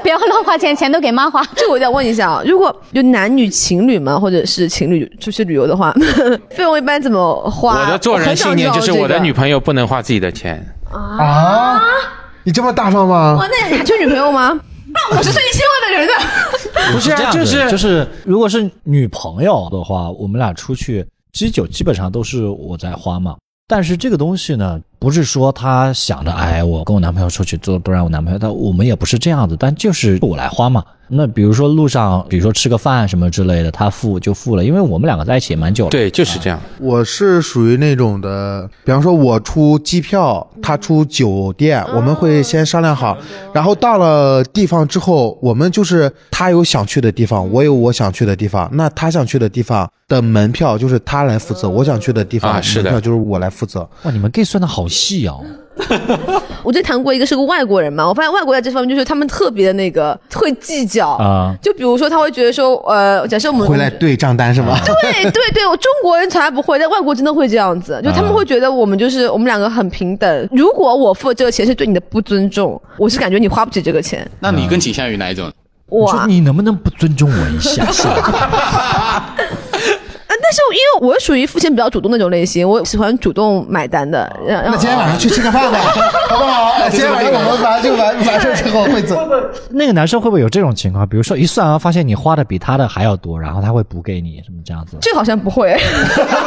[SPEAKER 5] 不要乱花钱，钱都给妈花。
[SPEAKER 4] 这个我想问一下啊，如果就男女情侣嘛，或者是情侣出去旅游的话，费用一般怎么花？
[SPEAKER 1] 我的做人信念就是我的女。朋友不能花自己的钱。
[SPEAKER 3] 啊？你这么大方吗
[SPEAKER 4] 哇，？那你还缺女朋友吗？那我是最希望的人呢？
[SPEAKER 1] 不是啊，
[SPEAKER 2] 这样子
[SPEAKER 1] 就是
[SPEAKER 2] 就是，如果是女朋友的话，我们俩出去基酒基本上都是我在花嘛。但是这个东西呢，不是说他想着，哎，我跟我男朋友出去做，不然我男朋友，他我们也不是这样子，但就是我来花嘛。那比如说路上，比如说吃个饭什么之类的，他付就付了，因为我们两个在一起也蛮久了。
[SPEAKER 1] 对，就是这样。
[SPEAKER 3] 我是属于那种的，比方说我出机票，他出酒店，我们会先商量好，然后到了地方之后，我们就是他有想去的地方，我有我想去的地方，那他想去的地方的门票就是他来负责，我想去的地方门票就是我来负责。
[SPEAKER 2] 哇，你们 gay 算的好细哦。
[SPEAKER 4] 我之前谈过一个是个外国人嘛，我发现外国在这方面就是他们特别的那个会计较
[SPEAKER 2] 啊
[SPEAKER 4] 就比如说他会觉得说，呃，假设我们
[SPEAKER 3] 回来对账单是吗？
[SPEAKER 4] 对对对，我中国人从来不会，但外国真的会这样子，就他们会觉得我们就是我们两个很平等。如果我付这个钱是对你的不尊重，我是感觉你花不起这个钱。
[SPEAKER 6] 那你更倾向于哪一种？
[SPEAKER 4] 我
[SPEAKER 2] 你能不能不尊重我一下？
[SPEAKER 4] 呃但是因为我属于付钱比较主动那种类型，我喜欢主动买单的。
[SPEAKER 3] 那今天晚上去吃个饭吧，好不好？今天晚上我们完就完完事之后会走。
[SPEAKER 2] 那个男生会不会有这种情况？比如说一算完发现你花的比他的还要多，然后他会补给你什么这样子？
[SPEAKER 4] 这好像不会，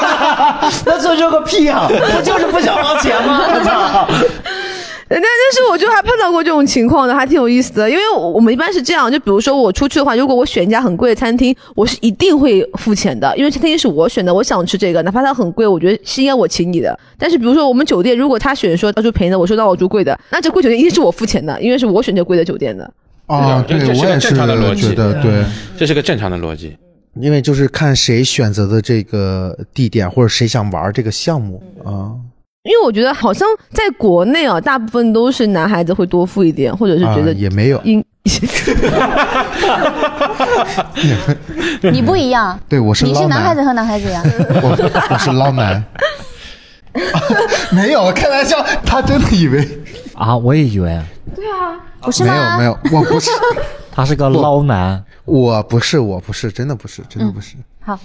[SPEAKER 2] 那做这个屁啊！不就是不想花钱吗？
[SPEAKER 4] 但但是我就还碰到过这种情况的，还挺有意思的。因为我我们一般是这样，就比如说我出去的话，如果我选一家很贵的餐厅，我是一定会付钱的，因为餐厅是我选的，我想吃这个，哪怕它很贵，我觉得是应该我请你的。但是比如说我们酒店，如果他选说要住便宜的，我说那我住贵的，那这贵酒店一定是我付钱的，因为是我选这贵的酒店的。
[SPEAKER 3] 啊，对
[SPEAKER 1] 这这是个正
[SPEAKER 3] 我也是
[SPEAKER 1] 常的逻辑
[SPEAKER 3] 觉得对，
[SPEAKER 1] 这是个正常的逻辑。
[SPEAKER 3] 因为就是看谁选择的这个地点，或者谁想玩这个项目啊。
[SPEAKER 4] 因为我觉得好像在国内啊，大部分都是男孩子会多付一点，或者是觉得
[SPEAKER 3] 啊也没有
[SPEAKER 4] 应。
[SPEAKER 5] 你不一样，
[SPEAKER 3] 对我是
[SPEAKER 5] 你是
[SPEAKER 3] 男
[SPEAKER 5] 男孩子和男孩子呀。
[SPEAKER 3] 我我是捞男，没有开玩笑，他真的以为
[SPEAKER 2] 啊，我也以为对啊
[SPEAKER 5] 不是
[SPEAKER 3] 没有？没有，我不是，
[SPEAKER 2] 他是个捞男。
[SPEAKER 3] 我不是，我不是，真的不是，真的不是。
[SPEAKER 5] 好，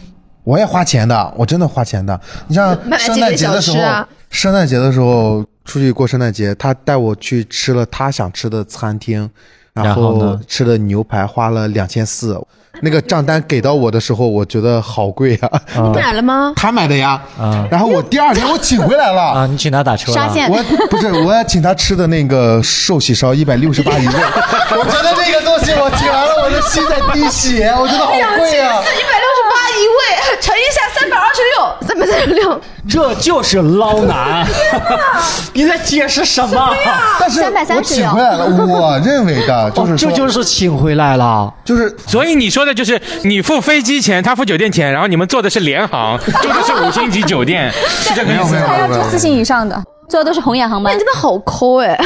[SPEAKER 3] 我也花钱的，我真的花钱的。你像圣诞节的时候，圣诞节的时候出去过圣诞节，他带我去吃了他想吃的餐厅，然
[SPEAKER 2] 然后呢
[SPEAKER 3] 吃的牛排，花了两千四。那个账单给到我的时候，我觉得好贵啊。
[SPEAKER 4] 你买了吗？
[SPEAKER 3] 他买的呀，
[SPEAKER 2] 啊
[SPEAKER 3] 然后我第二天我请回来了。
[SPEAKER 2] 啊，你请他打车了？
[SPEAKER 5] 沙县
[SPEAKER 3] 我不是，我要请他吃的那个寿喜烧一百六十八一位，我觉得那个东西我请完了我的心在滴血，我觉得好贵啊！
[SPEAKER 4] 一位，乘一下三百二十六，三百三十六。
[SPEAKER 2] 这就是捞男。你在解释什么？
[SPEAKER 3] 但是
[SPEAKER 5] 330
[SPEAKER 3] 我请回来了，我认为的就是
[SPEAKER 2] 这就是请回来了。
[SPEAKER 3] 就是
[SPEAKER 1] 所以你说的就是你付飞机钱，他付酒店钱，然后你们坐的是联航，住的是五星级酒店，是这个意思吗？
[SPEAKER 5] 他要住四星以上的，坐的都是红眼航班
[SPEAKER 4] 你，真的好抠哎！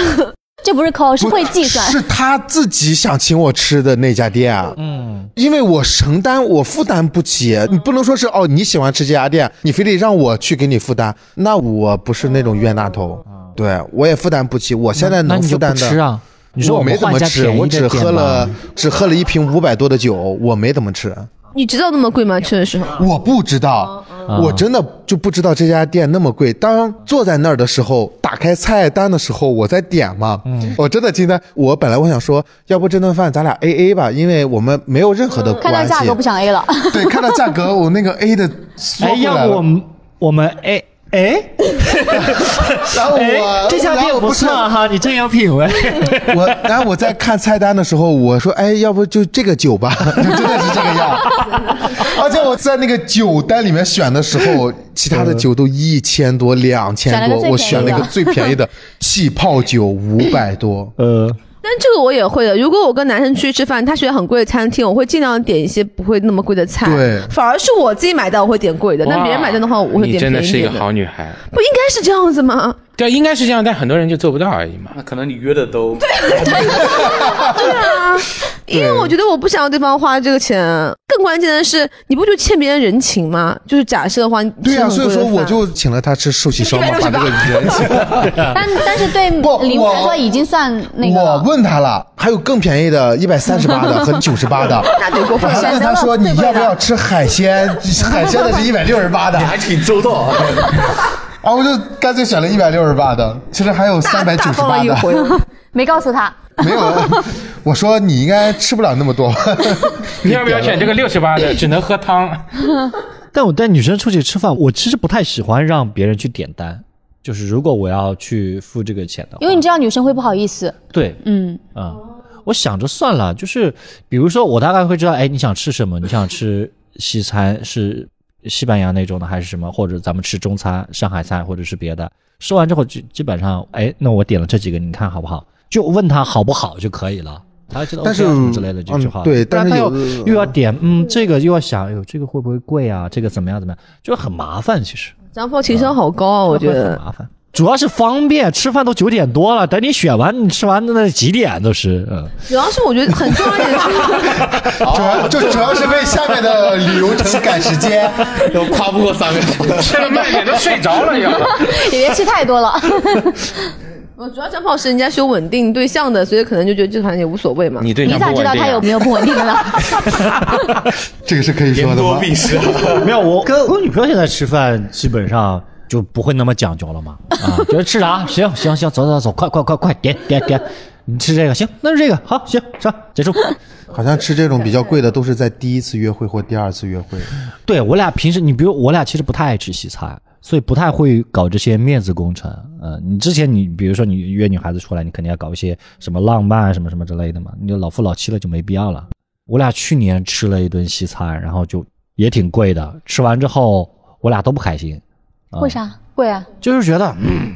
[SPEAKER 5] 这不是抠，是会计算。
[SPEAKER 3] 是他自己想请我吃的那家店啊。嗯，因为我承担，我负担不起。你不能说是哦，你喜欢吃这家店，你非得让我去给你负担，那我不是那种冤大头。对我也负担不起，我现在能负担的。
[SPEAKER 2] 吃啊？你说
[SPEAKER 3] 我没怎么吃，我只喝了只喝了一瓶五百多的酒，我没怎么吃。
[SPEAKER 4] 你知道那么贵吗？去的时候？
[SPEAKER 3] 我不知道，
[SPEAKER 2] 嗯
[SPEAKER 3] 我真的就不知道这家店那么贵。当坐在那儿的时候，打开菜单的时候，我在点嘛，
[SPEAKER 2] 嗯
[SPEAKER 3] 我真的惊呆。我本来我想说，要不这顿饭咱俩 A A 吧，因为我们没有任何的
[SPEAKER 5] 看
[SPEAKER 3] 关系。
[SPEAKER 5] 到价格不想 A 了，
[SPEAKER 3] 对，看到价格，我那个 A 的 缩
[SPEAKER 2] 哎，
[SPEAKER 3] 回来了。
[SPEAKER 2] 要不我们我们哎哎
[SPEAKER 3] 然后
[SPEAKER 2] 哎
[SPEAKER 3] 我，
[SPEAKER 2] 这家店不
[SPEAKER 3] 然后不
[SPEAKER 2] 错哈，你真有品味。
[SPEAKER 3] 我，然后我在看菜单的时候，我说，哎，要不就这个酒吧，就真的是这个样。而且我在那个酒单里面选的时候，其他的酒都一千多、两千多，我选了一个最便宜的气泡酒五百多。
[SPEAKER 2] 呃，
[SPEAKER 4] 但这个我也会的。如果我跟男生出去吃饭，他选很贵的餐厅，我会尽量点一些不会那么贵的菜。
[SPEAKER 3] 对
[SPEAKER 4] 反而是我自己买单，我会点贵的。那别人买单的话，我会
[SPEAKER 1] 你
[SPEAKER 4] 点
[SPEAKER 1] 真的是一个
[SPEAKER 4] 便宜点的。
[SPEAKER 1] 好女孩。
[SPEAKER 4] 不应该是这样子吗？
[SPEAKER 1] 对，应该是这样，但很多人就做不到而已嘛。
[SPEAKER 6] 那可能你约的都
[SPEAKER 4] 对对啊，因为我觉得我不想要对方花这个钱。更关键的是，你不就欠别人人情吗？就是假设的话，
[SPEAKER 3] 对呀、
[SPEAKER 4] 呀、
[SPEAKER 3] 所以说我就请了他吃寿喜烧嘛，把这个人请。
[SPEAKER 5] 但但是对
[SPEAKER 3] 不
[SPEAKER 5] 礼物来
[SPEAKER 3] 我
[SPEAKER 5] 说已经算那个
[SPEAKER 3] 我。问他了，还有更便宜的，一百三十八的 和九十八的。
[SPEAKER 4] 那得过分
[SPEAKER 3] 我还问他说你要不要吃海鲜？海鲜的是一百六十八的。
[SPEAKER 6] 你还挺周到。
[SPEAKER 3] 啊，我就干脆选了一百六十八的。其实还有三百九十八的。
[SPEAKER 5] 没告诉他，
[SPEAKER 3] 没有，我说你应该吃不了那么多。
[SPEAKER 1] 你要不要选这个六十八的？只能喝汤。
[SPEAKER 2] 但我带女生出去吃饭，我其实不太喜欢让别人去点单。就是如果我要去付这个钱的话，
[SPEAKER 5] 因为你知道女生会不好意思。
[SPEAKER 2] 对，
[SPEAKER 5] 嗯，
[SPEAKER 2] 啊、我想着算了，就是比如说我大概会知道，哎，你想吃什么？你想吃西餐是西班牙那种的，还是什么？或者咱们吃中餐、上海菜，或者是别的。说完之后，基基本上，哎，那我点了这几个，你看好不好？就问他好不好就可以了。他觉得 OK
[SPEAKER 3] 但是
[SPEAKER 2] 啊什么之类的就
[SPEAKER 3] 嗯
[SPEAKER 2] 就好了。
[SPEAKER 3] 对但是
[SPEAKER 2] 他又又要点，嗯，这个又要想，哎呦，这个会不会贵啊？这个怎么样怎么样？就很麻烦，其实。
[SPEAKER 4] 张波情商好高啊，我觉
[SPEAKER 2] 得很
[SPEAKER 4] 得。
[SPEAKER 2] 麻烦。主要是方便，吃饭都九点多了，等你选完，你吃完那几点都是，嗯。
[SPEAKER 4] 主要是我觉得很重要一点是，
[SPEAKER 3] 主要就主要是为下面的旅游城赶时间。
[SPEAKER 6] 都跨不过三个小时。
[SPEAKER 1] 吃了慢点都睡着了要。
[SPEAKER 5] 也别吃太多了。
[SPEAKER 4] 我主要张炮是人家是有稳定对象的，所以可能就觉得这团也无所谓嘛。
[SPEAKER 1] 你对
[SPEAKER 5] 你咋
[SPEAKER 1] 象不稳定、啊？
[SPEAKER 5] 知道他有没有不稳定的呢？
[SPEAKER 3] 这个是可以说的吗？
[SPEAKER 6] 多必失。
[SPEAKER 2] 没有，我跟我女朋友现在吃饭基本上就不会那么讲究了嘛。啊，觉 得吃啥？行行行，走走走，快快快快，点点点，你吃这个行，那是这个好，行上结束。
[SPEAKER 3] 好像吃这种比较贵的都是在第一次约会或第二次约会。
[SPEAKER 2] 对我俩平时，你比如我俩其实不太爱吃西餐，所以不太会搞这些面子工程。嗯、你之前你比如说你约女孩子出来，你肯定要搞一些什么浪漫什么什么之类的嘛，你就老夫老妻了就没必要了。我俩去年吃了一顿西餐，然后就也挺贵的，吃完之后我俩都不开心。啊
[SPEAKER 5] 为啥贵啊？
[SPEAKER 2] 就是觉得，嗯，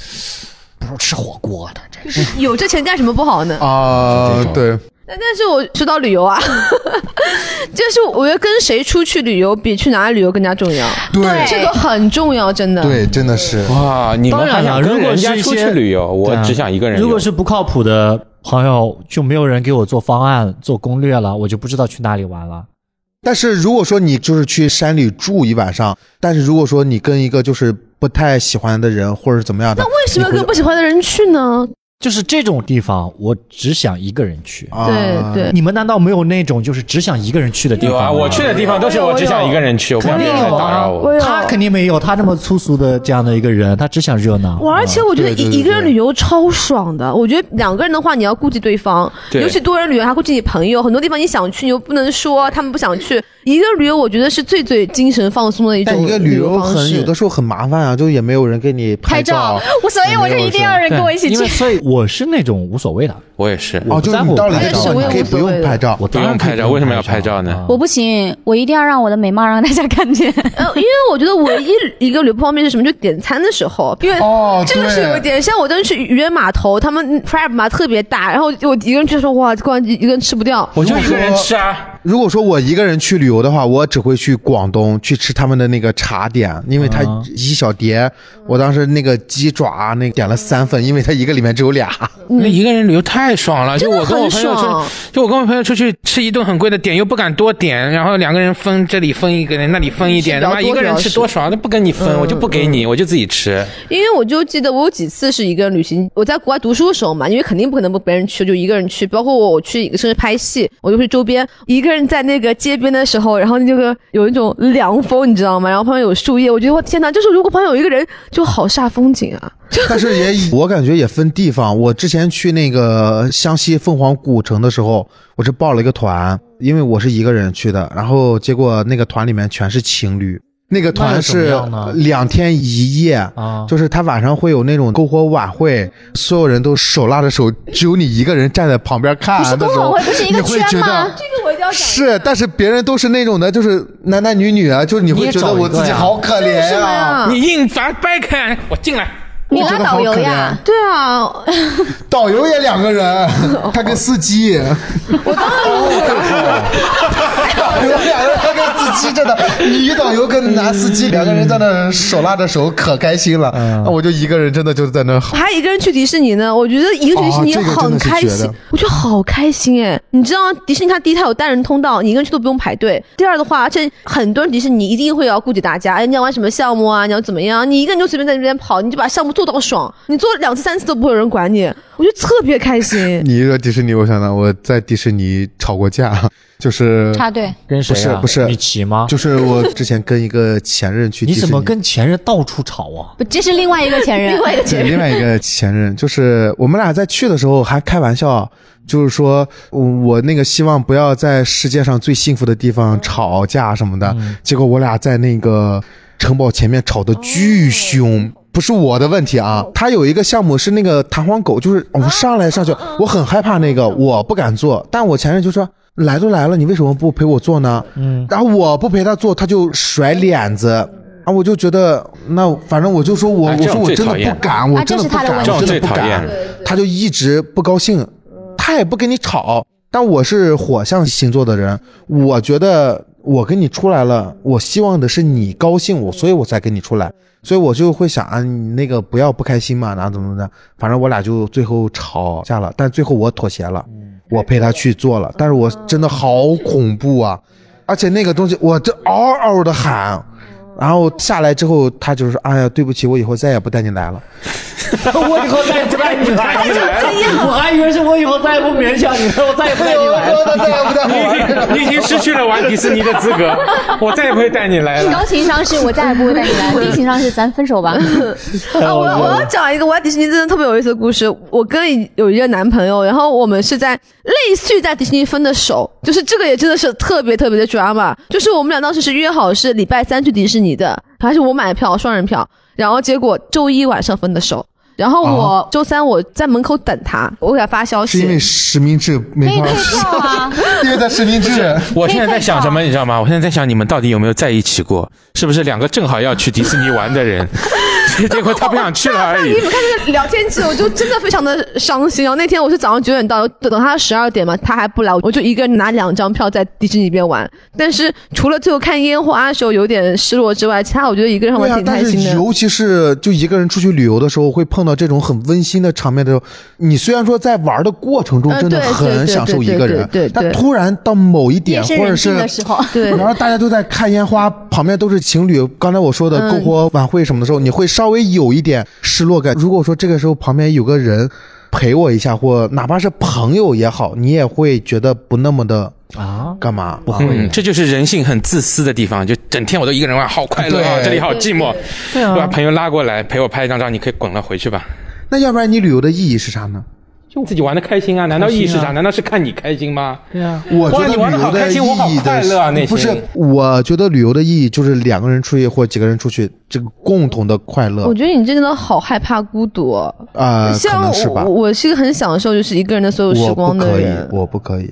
[SPEAKER 2] 不如吃火锅的，这是
[SPEAKER 4] 有这钱干什么不好呢？
[SPEAKER 3] 啊、对，
[SPEAKER 4] 但但是我知道旅游啊，就是我觉得跟谁出去旅游比去哪里旅游更加重要，
[SPEAKER 3] 对
[SPEAKER 4] 这个很重要，真的。
[SPEAKER 3] 对，真的是。
[SPEAKER 1] 哇，你们
[SPEAKER 2] 当然了，
[SPEAKER 1] 还想跟
[SPEAKER 2] 如果
[SPEAKER 1] 人家出去旅游，我只想一个人。
[SPEAKER 2] 如果是不靠谱的朋友，就没有人给我做方案、做攻略了，我就不知道去哪里玩了。
[SPEAKER 3] 但是如果说你就是去山里住一晚上，但是如果说你跟一个就是不太喜欢的人或者怎么样的，
[SPEAKER 4] 为什么要跟不喜欢的人去呢？
[SPEAKER 2] 就是这种地方，我只想一个人去。
[SPEAKER 3] 啊
[SPEAKER 4] 对对，
[SPEAKER 2] 你们难道没有那种就是只想一个人去的地
[SPEAKER 1] 有啊，
[SPEAKER 2] 方？
[SPEAKER 1] 我去的地方都是我只想一个人去，我不想别人打扰我。
[SPEAKER 4] 我有
[SPEAKER 2] 他肯定没有他那么粗俗的这样的一个人，他只想热闹。
[SPEAKER 4] 我而且我觉得一一个人旅游超爽的。我觉得两个人的话，你要顾及对方，
[SPEAKER 1] 对
[SPEAKER 4] 尤其多人旅游还顾及你朋友。很多地方你想去，你又不能说他们不想去。一个旅游，我觉得是最最精神放松的一种
[SPEAKER 3] 但一个旅游
[SPEAKER 4] 方式。
[SPEAKER 3] 很有的时候很麻烦啊，就也没有人给你
[SPEAKER 5] 拍
[SPEAKER 3] 照，
[SPEAKER 5] 我所以我就一定要人跟我一起去。
[SPEAKER 2] 所以我是那种无所谓的，
[SPEAKER 1] 我也是，
[SPEAKER 3] 哦，就
[SPEAKER 2] 在乎
[SPEAKER 3] 你到了一个地方，
[SPEAKER 4] 拍照我也
[SPEAKER 3] 你可以不用拍照。
[SPEAKER 2] 我
[SPEAKER 1] 不用拍照，为什么要拍照呢？
[SPEAKER 5] 我不行，我一定要让我的美貌让大家看见。
[SPEAKER 4] 呃，因为我觉得唯一一个旅游不方便是什么？就点餐的时候，因为
[SPEAKER 3] 哦
[SPEAKER 4] 这个是有一点。像我当时去渔人码头，他们 prep 嘛特别大，然后我一个人去说哇，光一个人吃不掉。
[SPEAKER 1] 我就一个人吃啊。
[SPEAKER 3] 如果说我一个人去旅游的话，我只会去广东去吃他们的那个茶点，因为它
[SPEAKER 2] 啊
[SPEAKER 3] 一小碟，我当时那个鸡爪那点了三份，因为它一个里面只有俩。
[SPEAKER 1] 那一个人旅游太爽了，就我跟我朋友出，就我跟我朋友出去吃一顿很贵的点，又不敢多点，然后两个人分这里分一个人，那里分一点，
[SPEAKER 4] 是比较多
[SPEAKER 1] 他妈一个人吃多爽，那不跟你分，我就不给你，我就自己吃。
[SPEAKER 4] 因为我就记得我有几次是一个人旅行，我在国外读书的时候嘛，因为肯定不可能不别人去，就一个人去。包括我我去一个城市拍戏，我就去周边，一个人在那个街边的时候，然后那个有一种凉风，你知道吗？然后旁边有树叶，我觉得我天哪，就是如果旁边有一个人，就好煞风景啊！
[SPEAKER 3] 但是也 我感觉也分地方。我之前去那个湘西凤凰古城的时候，我是报了一个团，因为我是一个人去的，然后结果那个团里面全是情侣。那个团
[SPEAKER 2] 是
[SPEAKER 3] 两天一夜，
[SPEAKER 2] 啊
[SPEAKER 3] 就是他晚上会有那种篝火晚会，所有人都手拉着手，只有你一个人站在旁边看
[SPEAKER 5] 不是
[SPEAKER 3] 的时候，
[SPEAKER 5] 篝火晚会不是一个
[SPEAKER 3] 你会觉
[SPEAKER 5] 圈吗
[SPEAKER 3] 得
[SPEAKER 4] 这个
[SPEAKER 3] 是，但是别人都是那种的，就是男男女女啊，就是你会觉得我自己好可怜啊。
[SPEAKER 1] 你硬砸掰开，我进来。
[SPEAKER 5] 你拉导游呀？
[SPEAKER 4] 对啊，
[SPEAKER 3] 导游也两个人，他跟司机。我导游两个人，他跟司机真的，女导游跟男司机两个人在那手拉着手，可开心了。那我就一个人，真的就是在那。
[SPEAKER 4] 还一个人去迪士尼呢，我觉得一个去迪士尼很开心，我觉得好开心哎！你知道迪士尼它第一它有单人通道，你一个人去都不用排队。第二的话，而且很多人迪士尼一定会要顾及大家，哎，你要玩什么项目啊？你要怎么样？你一个人就随便在那边跑，你就把项目做到爽，你做两次三次都不会有人管你，我就特别开心。
[SPEAKER 3] 你一说迪士尼，我想到我在迪士尼吵过架，就是
[SPEAKER 5] 插队。
[SPEAKER 2] 跟谁啊？
[SPEAKER 3] 不是不是
[SPEAKER 2] 米奇吗？
[SPEAKER 3] 就是我之前跟一个前任去迪
[SPEAKER 2] 你
[SPEAKER 3] 士尼，
[SPEAKER 2] 怎么跟前任到处吵啊？
[SPEAKER 5] 不，这是另外一个前任，
[SPEAKER 4] 另外一个
[SPEAKER 3] 对，另外一个前任，就是我们俩在去的时候还开玩笑，就是说我我那个希望不要在世界上最幸福的地方吵架什么的，结果我俩在那个城堡前面吵得巨凶。不是我的问题啊，他有一个项目是那个弹簧狗，就是我们上来上去，我很害怕那个，我不敢坐，但我前任就说来都来了，你为什么不陪我坐呢？嗯，然后我不陪他坐，他就甩脸子。啊，我就觉得那反正我就说我、
[SPEAKER 1] 啊
[SPEAKER 3] 我说我真的不敢，我
[SPEAKER 5] 啊
[SPEAKER 3] 真的不敢，我真的不敢。他就一直不高兴，他也不跟你吵。但我是火象星座的人，我觉得我跟你出来了，我希望的是你高兴，我所以我才跟你出来，所以我就会想啊，你那个不要不开心嘛，然后怎么怎么的，反正我俩就最后吵架了，但最后我妥协了，我陪他去做了，但是我真的好恐怖啊，而且那个东西我这嗷嗷的喊。然后下来之后，他就是说：“哎呀，对不起，我以后再也不带你来了。
[SPEAKER 2] 我以后再也不带你来了。我还以为是我以后再也不勉强你了，我再也不带你来了。
[SPEAKER 3] 再也不带我玩了。
[SPEAKER 1] 你已经失去了玩迪士尼的资格，我再也不会带你来了。
[SPEAKER 5] 高情商是我再也不会带你来，低情商是咱分手吧。
[SPEAKER 4] 啊，我我要讲一个我在迪士尼真的特别有意思的故事。我跟有一个男朋友，然后我们是在类似于在迪士尼分的手，就是这个也真的是特别特别的 drama。就是我们俩当时是约好是礼拜三去迪士尼的，还是我买的票双人票，然后结果周一晚上分的手。然后我周三我在门口等他，我给他发消息，
[SPEAKER 3] 是因为实名制没法
[SPEAKER 5] 可以退票啊，
[SPEAKER 3] 因为他实名制。
[SPEAKER 1] 我现在在想什么，你知道吗？我现在在想你们到底有没有在一起过？是不是两个正好要去迪士尼玩的人，结果他不想去了而已
[SPEAKER 4] 你。们看这个聊天记录，我就真的非常的伤心。然后那天我是早上九点到，等等他十二点嘛，他还不来，我就一个人拿两张票在迪士尼边玩。但是除了最后看烟花的时候有点失落之外，其他我觉得一个人玩
[SPEAKER 3] 对啊，
[SPEAKER 4] 挺开心的。
[SPEAKER 3] 尤其是就一个人出去旅游的时候，会碰到这种很温馨的场面的时候，你虽然说在玩的过程中
[SPEAKER 4] 呃
[SPEAKER 3] 真的很享受一个人
[SPEAKER 4] 对对对，
[SPEAKER 3] 但突然到某一点或者是
[SPEAKER 4] 对
[SPEAKER 3] 然后大家都在看烟花，旁边都是情侣。刚才我说的
[SPEAKER 4] 嗯
[SPEAKER 3] 篝火晚会什么的时候，你会稍微有一点失落感。如果说这个时候旁边有个人陪我一下，或哪怕是朋友也好，你也会觉得不那么的
[SPEAKER 2] 啊，
[SPEAKER 3] 干嘛？不
[SPEAKER 1] 嗯，这就是人性很自私的地方，就整天我都一个人玩，好快乐啊，这里好寂寞，
[SPEAKER 2] 对啊
[SPEAKER 1] 把朋友拉过来陪我拍一张照，你可以滚了，回去吧。
[SPEAKER 3] 那要不然你旅游的意义是啥呢？
[SPEAKER 1] 就自己玩的开心啊，难道意义是啥？
[SPEAKER 2] 啊
[SPEAKER 1] 难道是看你开心吗？
[SPEAKER 2] 对啊，
[SPEAKER 3] 我觉得旅
[SPEAKER 1] 哇你玩得
[SPEAKER 3] 游的意
[SPEAKER 1] 好开心我好
[SPEAKER 3] 义的
[SPEAKER 1] 快乐啊内心
[SPEAKER 3] 不是，我觉得旅游的意义就是两个人出去或几个人出去，这个共同的快乐
[SPEAKER 4] 我觉得你真的好害怕孤独哦，
[SPEAKER 3] 啊、可
[SPEAKER 4] 像
[SPEAKER 3] 能是吧
[SPEAKER 4] 我，。我是一个很享受就是一个人的所有时
[SPEAKER 3] 我不
[SPEAKER 4] 光的
[SPEAKER 3] 可以
[SPEAKER 4] 人，。
[SPEAKER 3] 我不可以。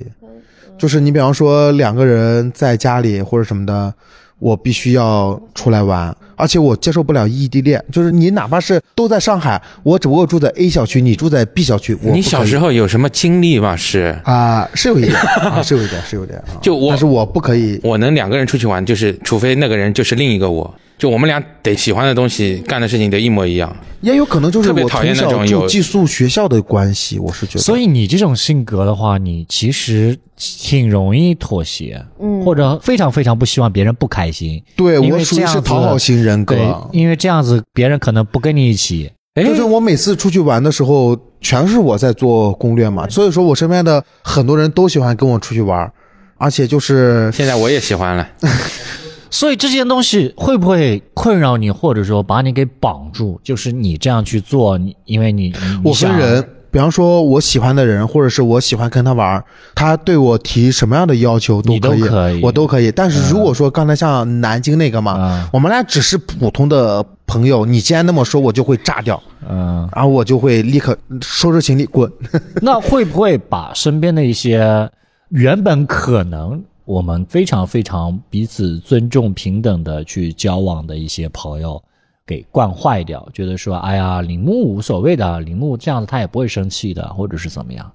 [SPEAKER 3] 就是你比方说两个人在家里或者什么的，我必须要出来玩，而且我接受不了异地恋。就是你哪怕是都在上海，我只不过住在 A 小区，你住在 B 小区，我
[SPEAKER 1] 你小时
[SPEAKER 3] 候
[SPEAKER 1] 候有什么经历吗？是
[SPEAKER 3] 啊、是有一点啊，是有一点，是有点啊。
[SPEAKER 1] 就我
[SPEAKER 3] 但是我不可以。
[SPEAKER 1] 我能两个人出去玩，就是除非那个人就是另一个我，就我们俩得喜欢的东西、干的事情得一模一样。
[SPEAKER 3] 也有可能就是我
[SPEAKER 1] 讨厌
[SPEAKER 3] 从小
[SPEAKER 1] 那种
[SPEAKER 3] 寄宿学校的关系，我是觉得。
[SPEAKER 2] 所以你这种性格的话，你其实挺容易妥协，嗯，或者非常非常不希望别人不开心。
[SPEAKER 3] 对我属于是讨好型人格。
[SPEAKER 2] 因为这样子别人可能不跟你一起。
[SPEAKER 1] 哎，
[SPEAKER 3] 就是我每次出去玩的时候，全是我在做攻略嘛，所以说我身边的很多人都喜欢跟我出去玩，而且就是
[SPEAKER 1] 现在我也喜欢了。
[SPEAKER 2] 所以这件东西会不会困扰你，或者说把你给绑住？就是你这样去做，你因为你你
[SPEAKER 3] 我分人，比方说我喜欢的人，或者是我喜欢跟他玩，他对我提什么样的要求都
[SPEAKER 2] 你都
[SPEAKER 3] 可以，
[SPEAKER 2] 可以
[SPEAKER 3] 我都可以。但是如果说刚才像南京那个嘛，
[SPEAKER 2] 嗯
[SPEAKER 3] 我们俩只是普通的朋友，你既然那么说，我就会炸掉，
[SPEAKER 2] 嗯，
[SPEAKER 3] 然后我就会立刻收拾行李滚。
[SPEAKER 2] 那会不会把身边的一些原本可能我们非常非常彼此尊重、平等的去交往的一些朋友，给惯坏掉，觉得说，哎呀，铃木无所谓的，铃木这样子他也不会生气的，或者是怎么样？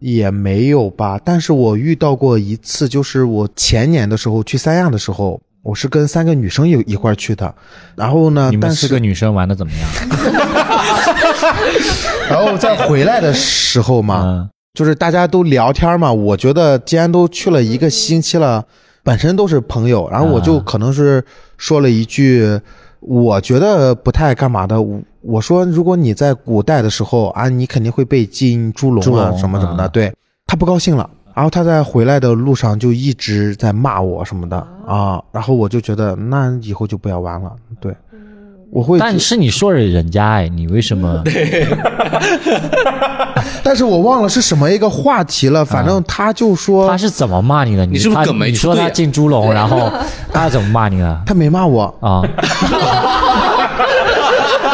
[SPEAKER 3] 也没有吧，但是我遇到过一次，就是我前年的时候去三亚的时候，我是跟三个女生一一块儿去的，然后呢，
[SPEAKER 2] 你们四个女生玩的怎么样？
[SPEAKER 3] 然后在回来的时候嘛，
[SPEAKER 2] 嗯
[SPEAKER 3] 就是大家都聊天嘛，我觉得既然都去了一个星期了，本身都是朋友，然后我就
[SPEAKER 2] 啊
[SPEAKER 3] 可能是说了一句，我觉得不太干嘛的。我我说，如果你在古代的时候啊，你肯定会被进猪笼啊，什么什么的。
[SPEAKER 2] 啊
[SPEAKER 3] 对他不高兴了，然后他在回来的路上就一直在骂我什么的啊，然后我就觉得那以后就不要玩了。对，我会，
[SPEAKER 2] 但是你说人家哎，你为什么？
[SPEAKER 3] 但是我忘了是什么一个话题了，反正他就说
[SPEAKER 2] 他是怎么骂你的？
[SPEAKER 6] 你是不是梗没
[SPEAKER 2] 你说他进猪笼，然后他怎么骂你的？
[SPEAKER 3] 他没骂我，
[SPEAKER 2] 啊，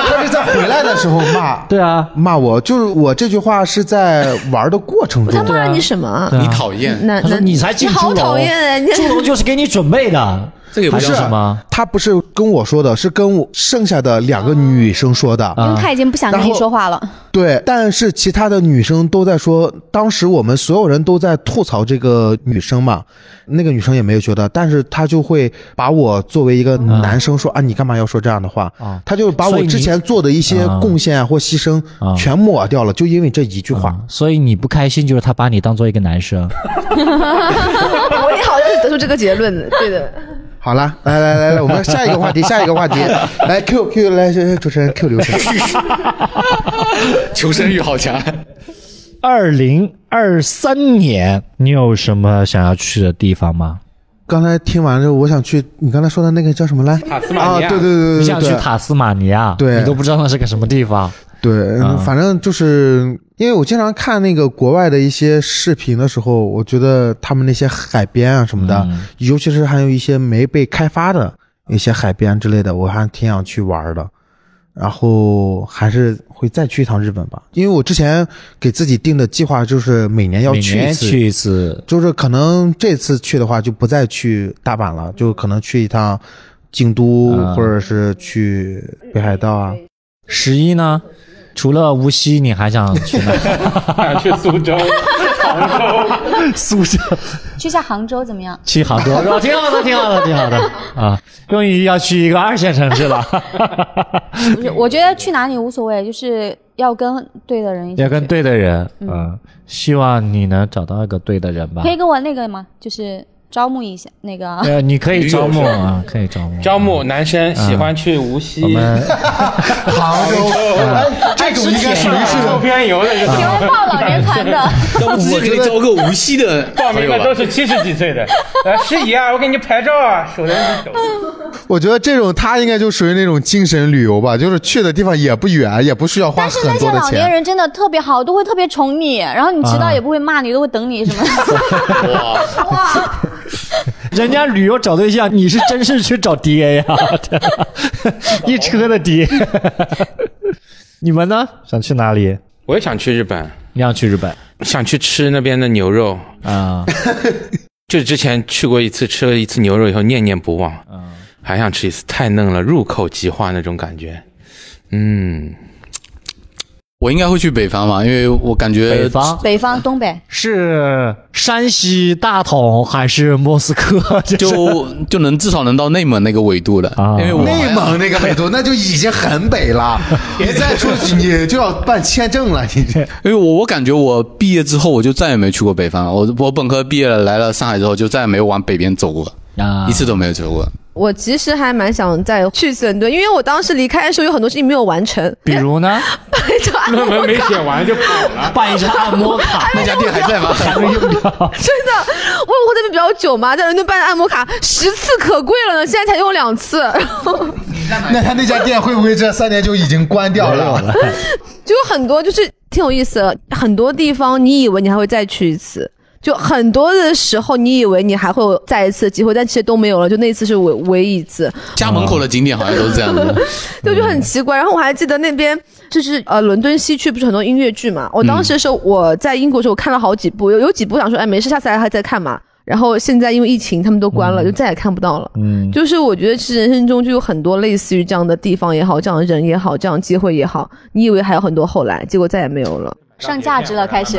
[SPEAKER 3] 他是在回来的时候骂。
[SPEAKER 2] 对啊，
[SPEAKER 3] 骂我，就是我这句话是在玩的过程中。
[SPEAKER 4] 他，骂你什么？啊？
[SPEAKER 2] 啊。
[SPEAKER 6] 你讨厌，
[SPEAKER 4] 那那
[SPEAKER 2] 他说你才进猪笼，
[SPEAKER 4] 好讨厌人家。
[SPEAKER 2] 猪笼就是给你准备的，还
[SPEAKER 6] 这个也不是
[SPEAKER 2] 是什么？
[SPEAKER 3] 他不是跟我说的，是跟我剩下的两个女生说的。
[SPEAKER 2] 啊
[SPEAKER 5] 因为他已经不想跟你说话了。
[SPEAKER 3] 对，但是其他的女生都在说，当时我们所有人都在吐槽这个女生嘛，那个女生也没有觉得，但是她就会把我作为一个男生说、啊，你干嘛要说这样的话？
[SPEAKER 2] 啊
[SPEAKER 3] 她就把我之前做的一些
[SPEAKER 2] 啊
[SPEAKER 3] 贡献啊或牺牲
[SPEAKER 2] 啊
[SPEAKER 3] 全抹掉了，就因为这一句话。
[SPEAKER 2] 啊所以你不开心，就是他把你当做一个男生。
[SPEAKER 4] 我也好像是得出这个结论的，对的。
[SPEAKER 3] 好了，来来来来，我们下一个话题，下一个话题，来 Q Q 来主持人 Q 流程。
[SPEAKER 6] 求生欲好强。
[SPEAKER 2] 二零二三年，你有什么想要去的地方吗？
[SPEAKER 3] 刚才听完之后，我想去你刚才说的那个叫什么来？
[SPEAKER 1] 塔斯马尼亚
[SPEAKER 3] 啊，对对对对对，
[SPEAKER 2] 你想去塔斯马尼亚？
[SPEAKER 3] 对
[SPEAKER 2] 你都不知道那是个什么地方。
[SPEAKER 3] 对，
[SPEAKER 2] 啊。
[SPEAKER 3] 反正就是因为我经常看那个国外的一些视频的时候，我觉得他们那些海边啊什么的，
[SPEAKER 2] 嗯。
[SPEAKER 3] 尤其是还有一些没被开发的一些海边之类的，我还挺想去玩的。然后还是会再去一趟日本吧，因为我之前给自己定的计划就是每年要去一次，
[SPEAKER 2] 去一次，
[SPEAKER 3] 就是可能这次去的话就不再去大阪了，就可能去一趟京都，
[SPEAKER 2] 啊。
[SPEAKER 3] 或者是去北海道啊。
[SPEAKER 2] 十一呢？除了无锡，你还想去哪？
[SPEAKER 1] 想去苏州、杭州。
[SPEAKER 2] 苏州，
[SPEAKER 5] 去一下杭州怎么样？
[SPEAKER 2] 去杭州，哦，挺好的，挺好的，挺好的啊！终于要去一个二线城市了，
[SPEAKER 5] 不是，我觉得去哪里无所谓，就是要跟对的人一起去。
[SPEAKER 2] 要跟对的人，嗯，希望你能找到一个对的人吧
[SPEAKER 5] 可。以跟我那个吗？就是招募一下那个。
[SPEAKER 2] 呃，你可以招募啊，可以招募。
[SPEAKER 1] 招募男生喜欢去无锡，
[SPEAKER 2] 我们
[SPEAKER 3] 杭州，哎，这种应该属于是
[SPEAKER 1] 周边游的，就是
[SPEAKER 5] 请问报老年团的，
[SPEAKER 6] 要不直接给你招个无锡的
[SPEAKER 1] 报名的？都是七十几岁的。呃，师姨啊，我给你拍照啊，手人手。
[SPEAKER 3] 我觉得这种他应该就属于那种精神旅游吧，就是去的地方也不远，也不需要花钱
[SPEAKER 5] 但是那些。老年人真的特别好，都会特别宠你，然后你迟到
[SPEAKER 2] 啊
[SPEAKER 5] 也不会骂你，都会等你什么的。哇，
[SPEAKER 2] 人家旅游找对象，你是真是去找爹呀，一车的爹。你们呢？想去哪里？
[SPEAKER 1] 我也想去日本，
[SPEAKER 2] 你想去日本
[SPEAKER 1] 想去吃那边的牛肉。
[SPEAKER 2] 啊？
[SPEAKER 1] 就之前去过一次，吃了一次牛肉以后念念不忘，嗯还想吃一次，太嫩了，入口即化那种感觉。嗯，
[SPEAKER 6] 我应该会去北方嘛，因为我感觉
[SPEAKER 2] 北方
[SPEAKER 5] 北方东北，
[SPEAKER 2] 是山西大同还是莫斯科？就
[SPEAKER 6] 就就能至少能到内蒙那个纬度的，
[SPEAKER 2] 啊
[SPEAKER 6] 因为我
[SPEAKER 3] 内蒙那个纬度 那就已经很北了，你再出去你就要办签证了，你这。
[SPEAKER 6] 因为我我感觉我毕业之后我就再也没去过北方了。我我本科毕业了来了上海之后就再也没有往北边走过，
[SPEAKER 2] 啊
[SPEAKER 6] 一次都没有走过。
[SPEAKER 4] 我其实还蛮想再去一次伦敦，因为我当时离开的时候有很多事情没有完成，
[SPEAKER 2] 比如呢，
[SPEAKER 4] 办一张按
[SPEAKER 1] 论文没写完就跑了。
[SPEAKER 2] 办一张按摩卡，
[SPEAKER 6] 那家店还在吗？
[SPEAKER 2] 还没用掉。
[SPEAKER 4] 真的，我我那边比较久嘛，在伦敦办的按摩卡十次可贵了呢，现在才用两次，然 后
[SPEAKER 3] 那他那家店会不会这三年就已经关掉了？
[SPEAKER 4] 就有很多就是挺有意思的，很多地方你以为你还会再去一次。就很多的时候，你以为你还会有再一次的机会，但其实都没有了。就那一次是唯唯一一次，
[SPEAKER 6] 家门口的景点好像都是这样的。
[SPEAKER 4] 对，就很奇怪。然后我还记得那边就是呃，伦敦西区不是很多音乐剧嘛？我当时的时候我在英国的时候，我看了好几部，有有几部想说，哎，没事，下次来还再看嘛。然后现在因为疫情他们都关了，就再也看不到了。
[SPEAKER 2] 嗯，
[SPEAKER 4] 就是我觉得其实人生中就有很多类似于这样的地方也好，这样的人也好，这样机会也好，你以为还有很多后来，结果再也没有了。
[SPEAKER 5] 上价值了，开始。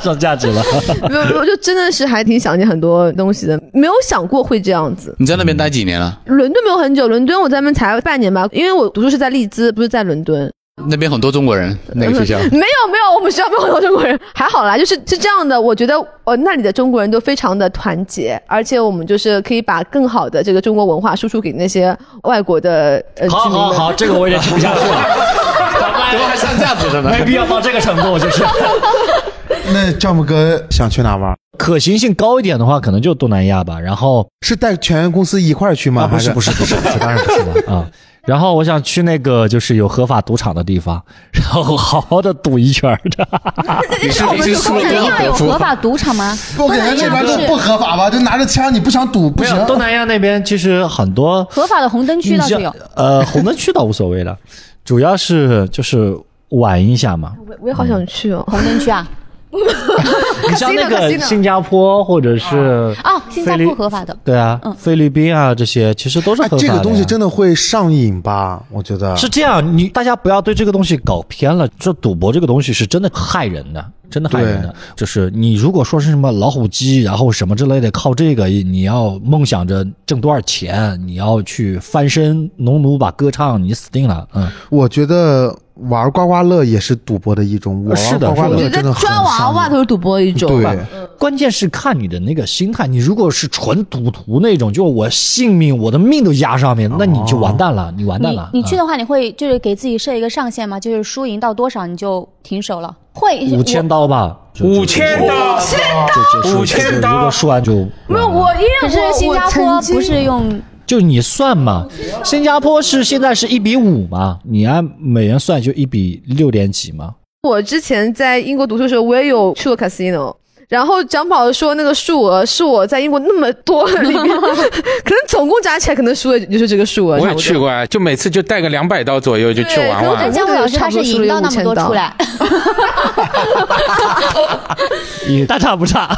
[SPEAKER 2] 上价值了。
[SPEAKER 4] 没有，没有就真的是还挺想念很多东西的，没有想过会这样子。
[SPEAKER 6] 你在那边待几年了？
[SPEAKER 4] 伦敦没有很久，伦敦我在那边才半年吧，因为我读书是在利兹，不是在伦敦。
[SPEAKER 6] 那边很多中国人，那个学校。
[SPEAKER 4] 没有没有，我们学校没有很多中国人，还好啦，就是是这样的。我觉得呃那里的中国人都非常的团结，而且我们就是可以把更好的这个中国文化输出给那些外国的呃居
[SPEAKER 2] 好。好好，这个我有点听不下去了，
[SPEAKER 6] 怎么还上价值了呢？
[SPEAKER 2] 没必要到这个程度，就是。
[SPEAKER 3] 那丈夫哥想去哪玩？
[SPEAKER 2] 可行性高一点的话，可能就东南亚吧。然后
[SPEAKER 3] 是带全公司一块儿去吗？
[SPEAKER 2] 啊，不是不是不是不是，当然不是了啊。然后我想去那个就是有合法赌场的地方，然后好好的赌一圈儿的。
[SPEAKER 6] 你是你是输了
[SPEAKER 5] 东南亚
[SPEAKER 6] 多少？
[SPEAKER 5] 有合法赌场吗？
[SPEAKER 3] 我感觉那边都不合法吧？就拿着枪，你不想赌不行，。
[SPEAKER 2] 东南亚那边其实很多
[SPEAKER 5] 合法的红灯区倒是有。
[SPEAKER 2] 呃，红灯区倒无所谓了，主要是就是玩一下嘛。
[SPEAKER 4] 我我也好想去哦。
[SPEAKER 5] 红灯区啊？
[SPEAKER 2] 你像那个新加坡或者是
[SPEAKER 5] 哦，新加坡合法的。
[SPEAKER 2] 对啊，菲律宾啊这些其实都是合，法的
[SPEAKER 3] 这个东西真的会上瘾吧？我觉得
[SPEAKER 2] 是这样，你大家不要对这个东西搞偏了。这赌博这个东西是真的害人的，真的害人的。就是你如果说是什么老虎机，然后什么之类的，靠这个你要梦想着挣多少钱，你要去翻身农奴把歌唱，你死定了。嗯，
[SPEAKER 3] 我觉得玩刮刮乐也是赌博的一种。我
[SPEAKER 2] 是的
[SPEAKER 3] 玩刮刮乐真的
[SPEAKER 4] 抓娃娃都是赌博的一种。
[SPEAKER 3] 对，
[SPEAKER 2] 关键是看你的那个心态。你如果是纯赌徒那种，就我性命我的命都压上面，那你就完蛋了，你完蛋
[SPEAKER 5] 你
[SPEAKER 2] 了。
[SPEAKER 5] 你去的话，你会就是给自己设一个上限吗？就是输赢到多少你就停手了？会
[SPEAKER 2] 五千刀吧，就
[SPEAKER 1] 五千刀。五千刀
[SPEAKER 2] 如果输完就
[SPEAKER 4] 没有我，因为
[SPEAKER 5] 可是
[SPEAKER 4] 我
[SPEAKER 5] 新加坡不是用
[SPEAKER 2] 就你算嘛，新加坡是现在是一比五嘛，你按美元算就一比六点几嘛。
[SPEAKER 4] 我之前在英国读书的时候，我也有去过 casino。然后蒋宝说，那个数额是我在英国那么多 里面，可能总共加起来可能输的就是这个数额。
[SPEAKER 1] 我也去过啊，就每次就带个两百刀左右就去玩
[SPEAKER 4] 对
[SPEAKER 1] 玩
[SPEAKER 5] 那。姜武老师他是赢到那么多出来，
[SPEAKER 2] 你大差不差。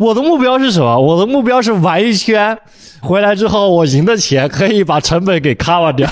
[SPEAKER 2] 我的目标是什么？我的目标是玩一圈，回来之后我赢的钱可以把成本给 cover 掉。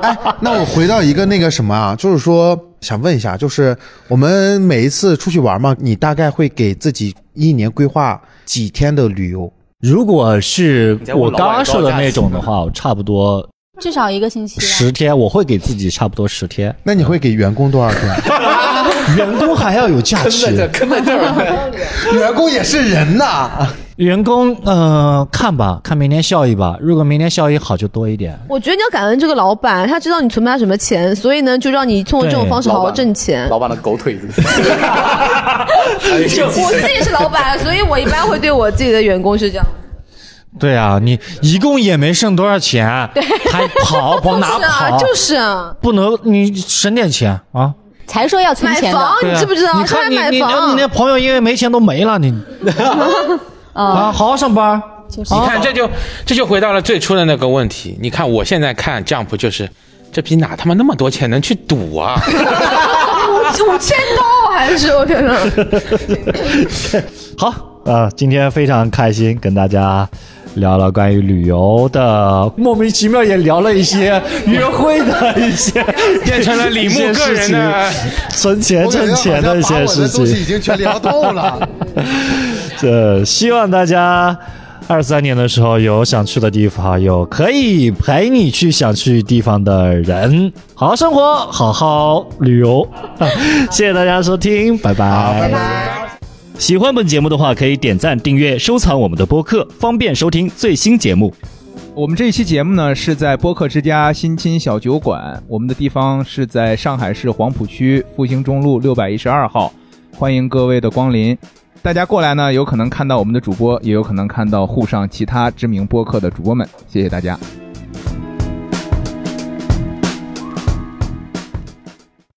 [SPEAKER 3] 哎，那我回到一个那个什么啊，就是说想问一下，就是我们每一次出去玩嘛，你大概会给自己一年规划几天的旅游？
[SPEAKER 2] 如果是我刚刚说的那种的话，我差不多
[SPEAKER 5] 至少一个星期吧。
[SPEAKER 2] 十天，我会给自己差不多十天。
[SPEAKER 3] 那你会给员工多少天？
[SPEAKER 2] 员工还要有假期，
[SPEAKER 6] 坑在这儿。
[SPEAKER 3] 员工也是人呐。
[SPEAKER 2] 员工呃看吧，看明年效益吧。如果明年效益好，就多一点。
[SPEAKER 4] 我觉得你要感恩这个老板，他知道你存不下什么钱，所以呢，就让你通过这种方式好好挣钱。
[SPEAKER 6] 老板的狗腿子。
[SPEAKER 4] 我自己是老板，所以我一般会对我自己的员工是这样。
[SPEAKER 2] 对啊，你一共也没剩多少钱，还跑跑哪
[SPEAKER 4] 是啊，
[SPEAKER 2] 跑？
[SPEAKER 4] 就是啊，
[SPEAKER 2] 不能你省点钱啊！
[SPEAKER 5] 才说要存钱
[SPEAKER 4] 买房
[SPEAKER 5] 的，
[SPEAKER 4] 你知不知道？
[SPEAKER 2] 你
[SPEAKER 4] 他还
[SPEAKER 2] 看你你
[SPEAKER 4] 买房
[SPEAKER 2] 你那朋友因为没钱都没了，你 啊，好好上班。
[SPEAKER 5] 就是
[SPEAKER 1] 你看，这就这就回到了最初的那个问题。你看，我现在看 Jump 就是，这逼哪他妈那么多钱能去赌啊？
[SPEAKER 4] 五千刀还是我天呐！
[SPEAKER 2] 好啊、今天非常开心跟大家聊了关于旅游的，莫名其妙也聊了一些约会的一些，
[SPEAKER 1] 变成了李牧个人的
[SPEAKER 2] 存钱挣钱的一些事
[SPEAKER 3] 东西已
[SPEAKER 2] 情。
[SPEAKER 3] 经全聊透了。
[SPEAKER 2] 这希望大家。二三年的时候有想去的地方，有可以陪你去想去地方的人，好好生活，好好旅游。谢谢大家收听，拜拜。拜拜。喜欢本节目的话，可以点赞、订阅、收藏我们的播客，方便收听最新节目。
[SPEAKER 7] 我们这一期节目呢是在播客之家新青小酒馆，我们的地方是在上海市黄浦区复兴中路六百一十二号，欢迎各位的光临。大家过来呢，有可能看到我们的主播，也有可能看到沪上其他知名播客的主播们。谢谢大家。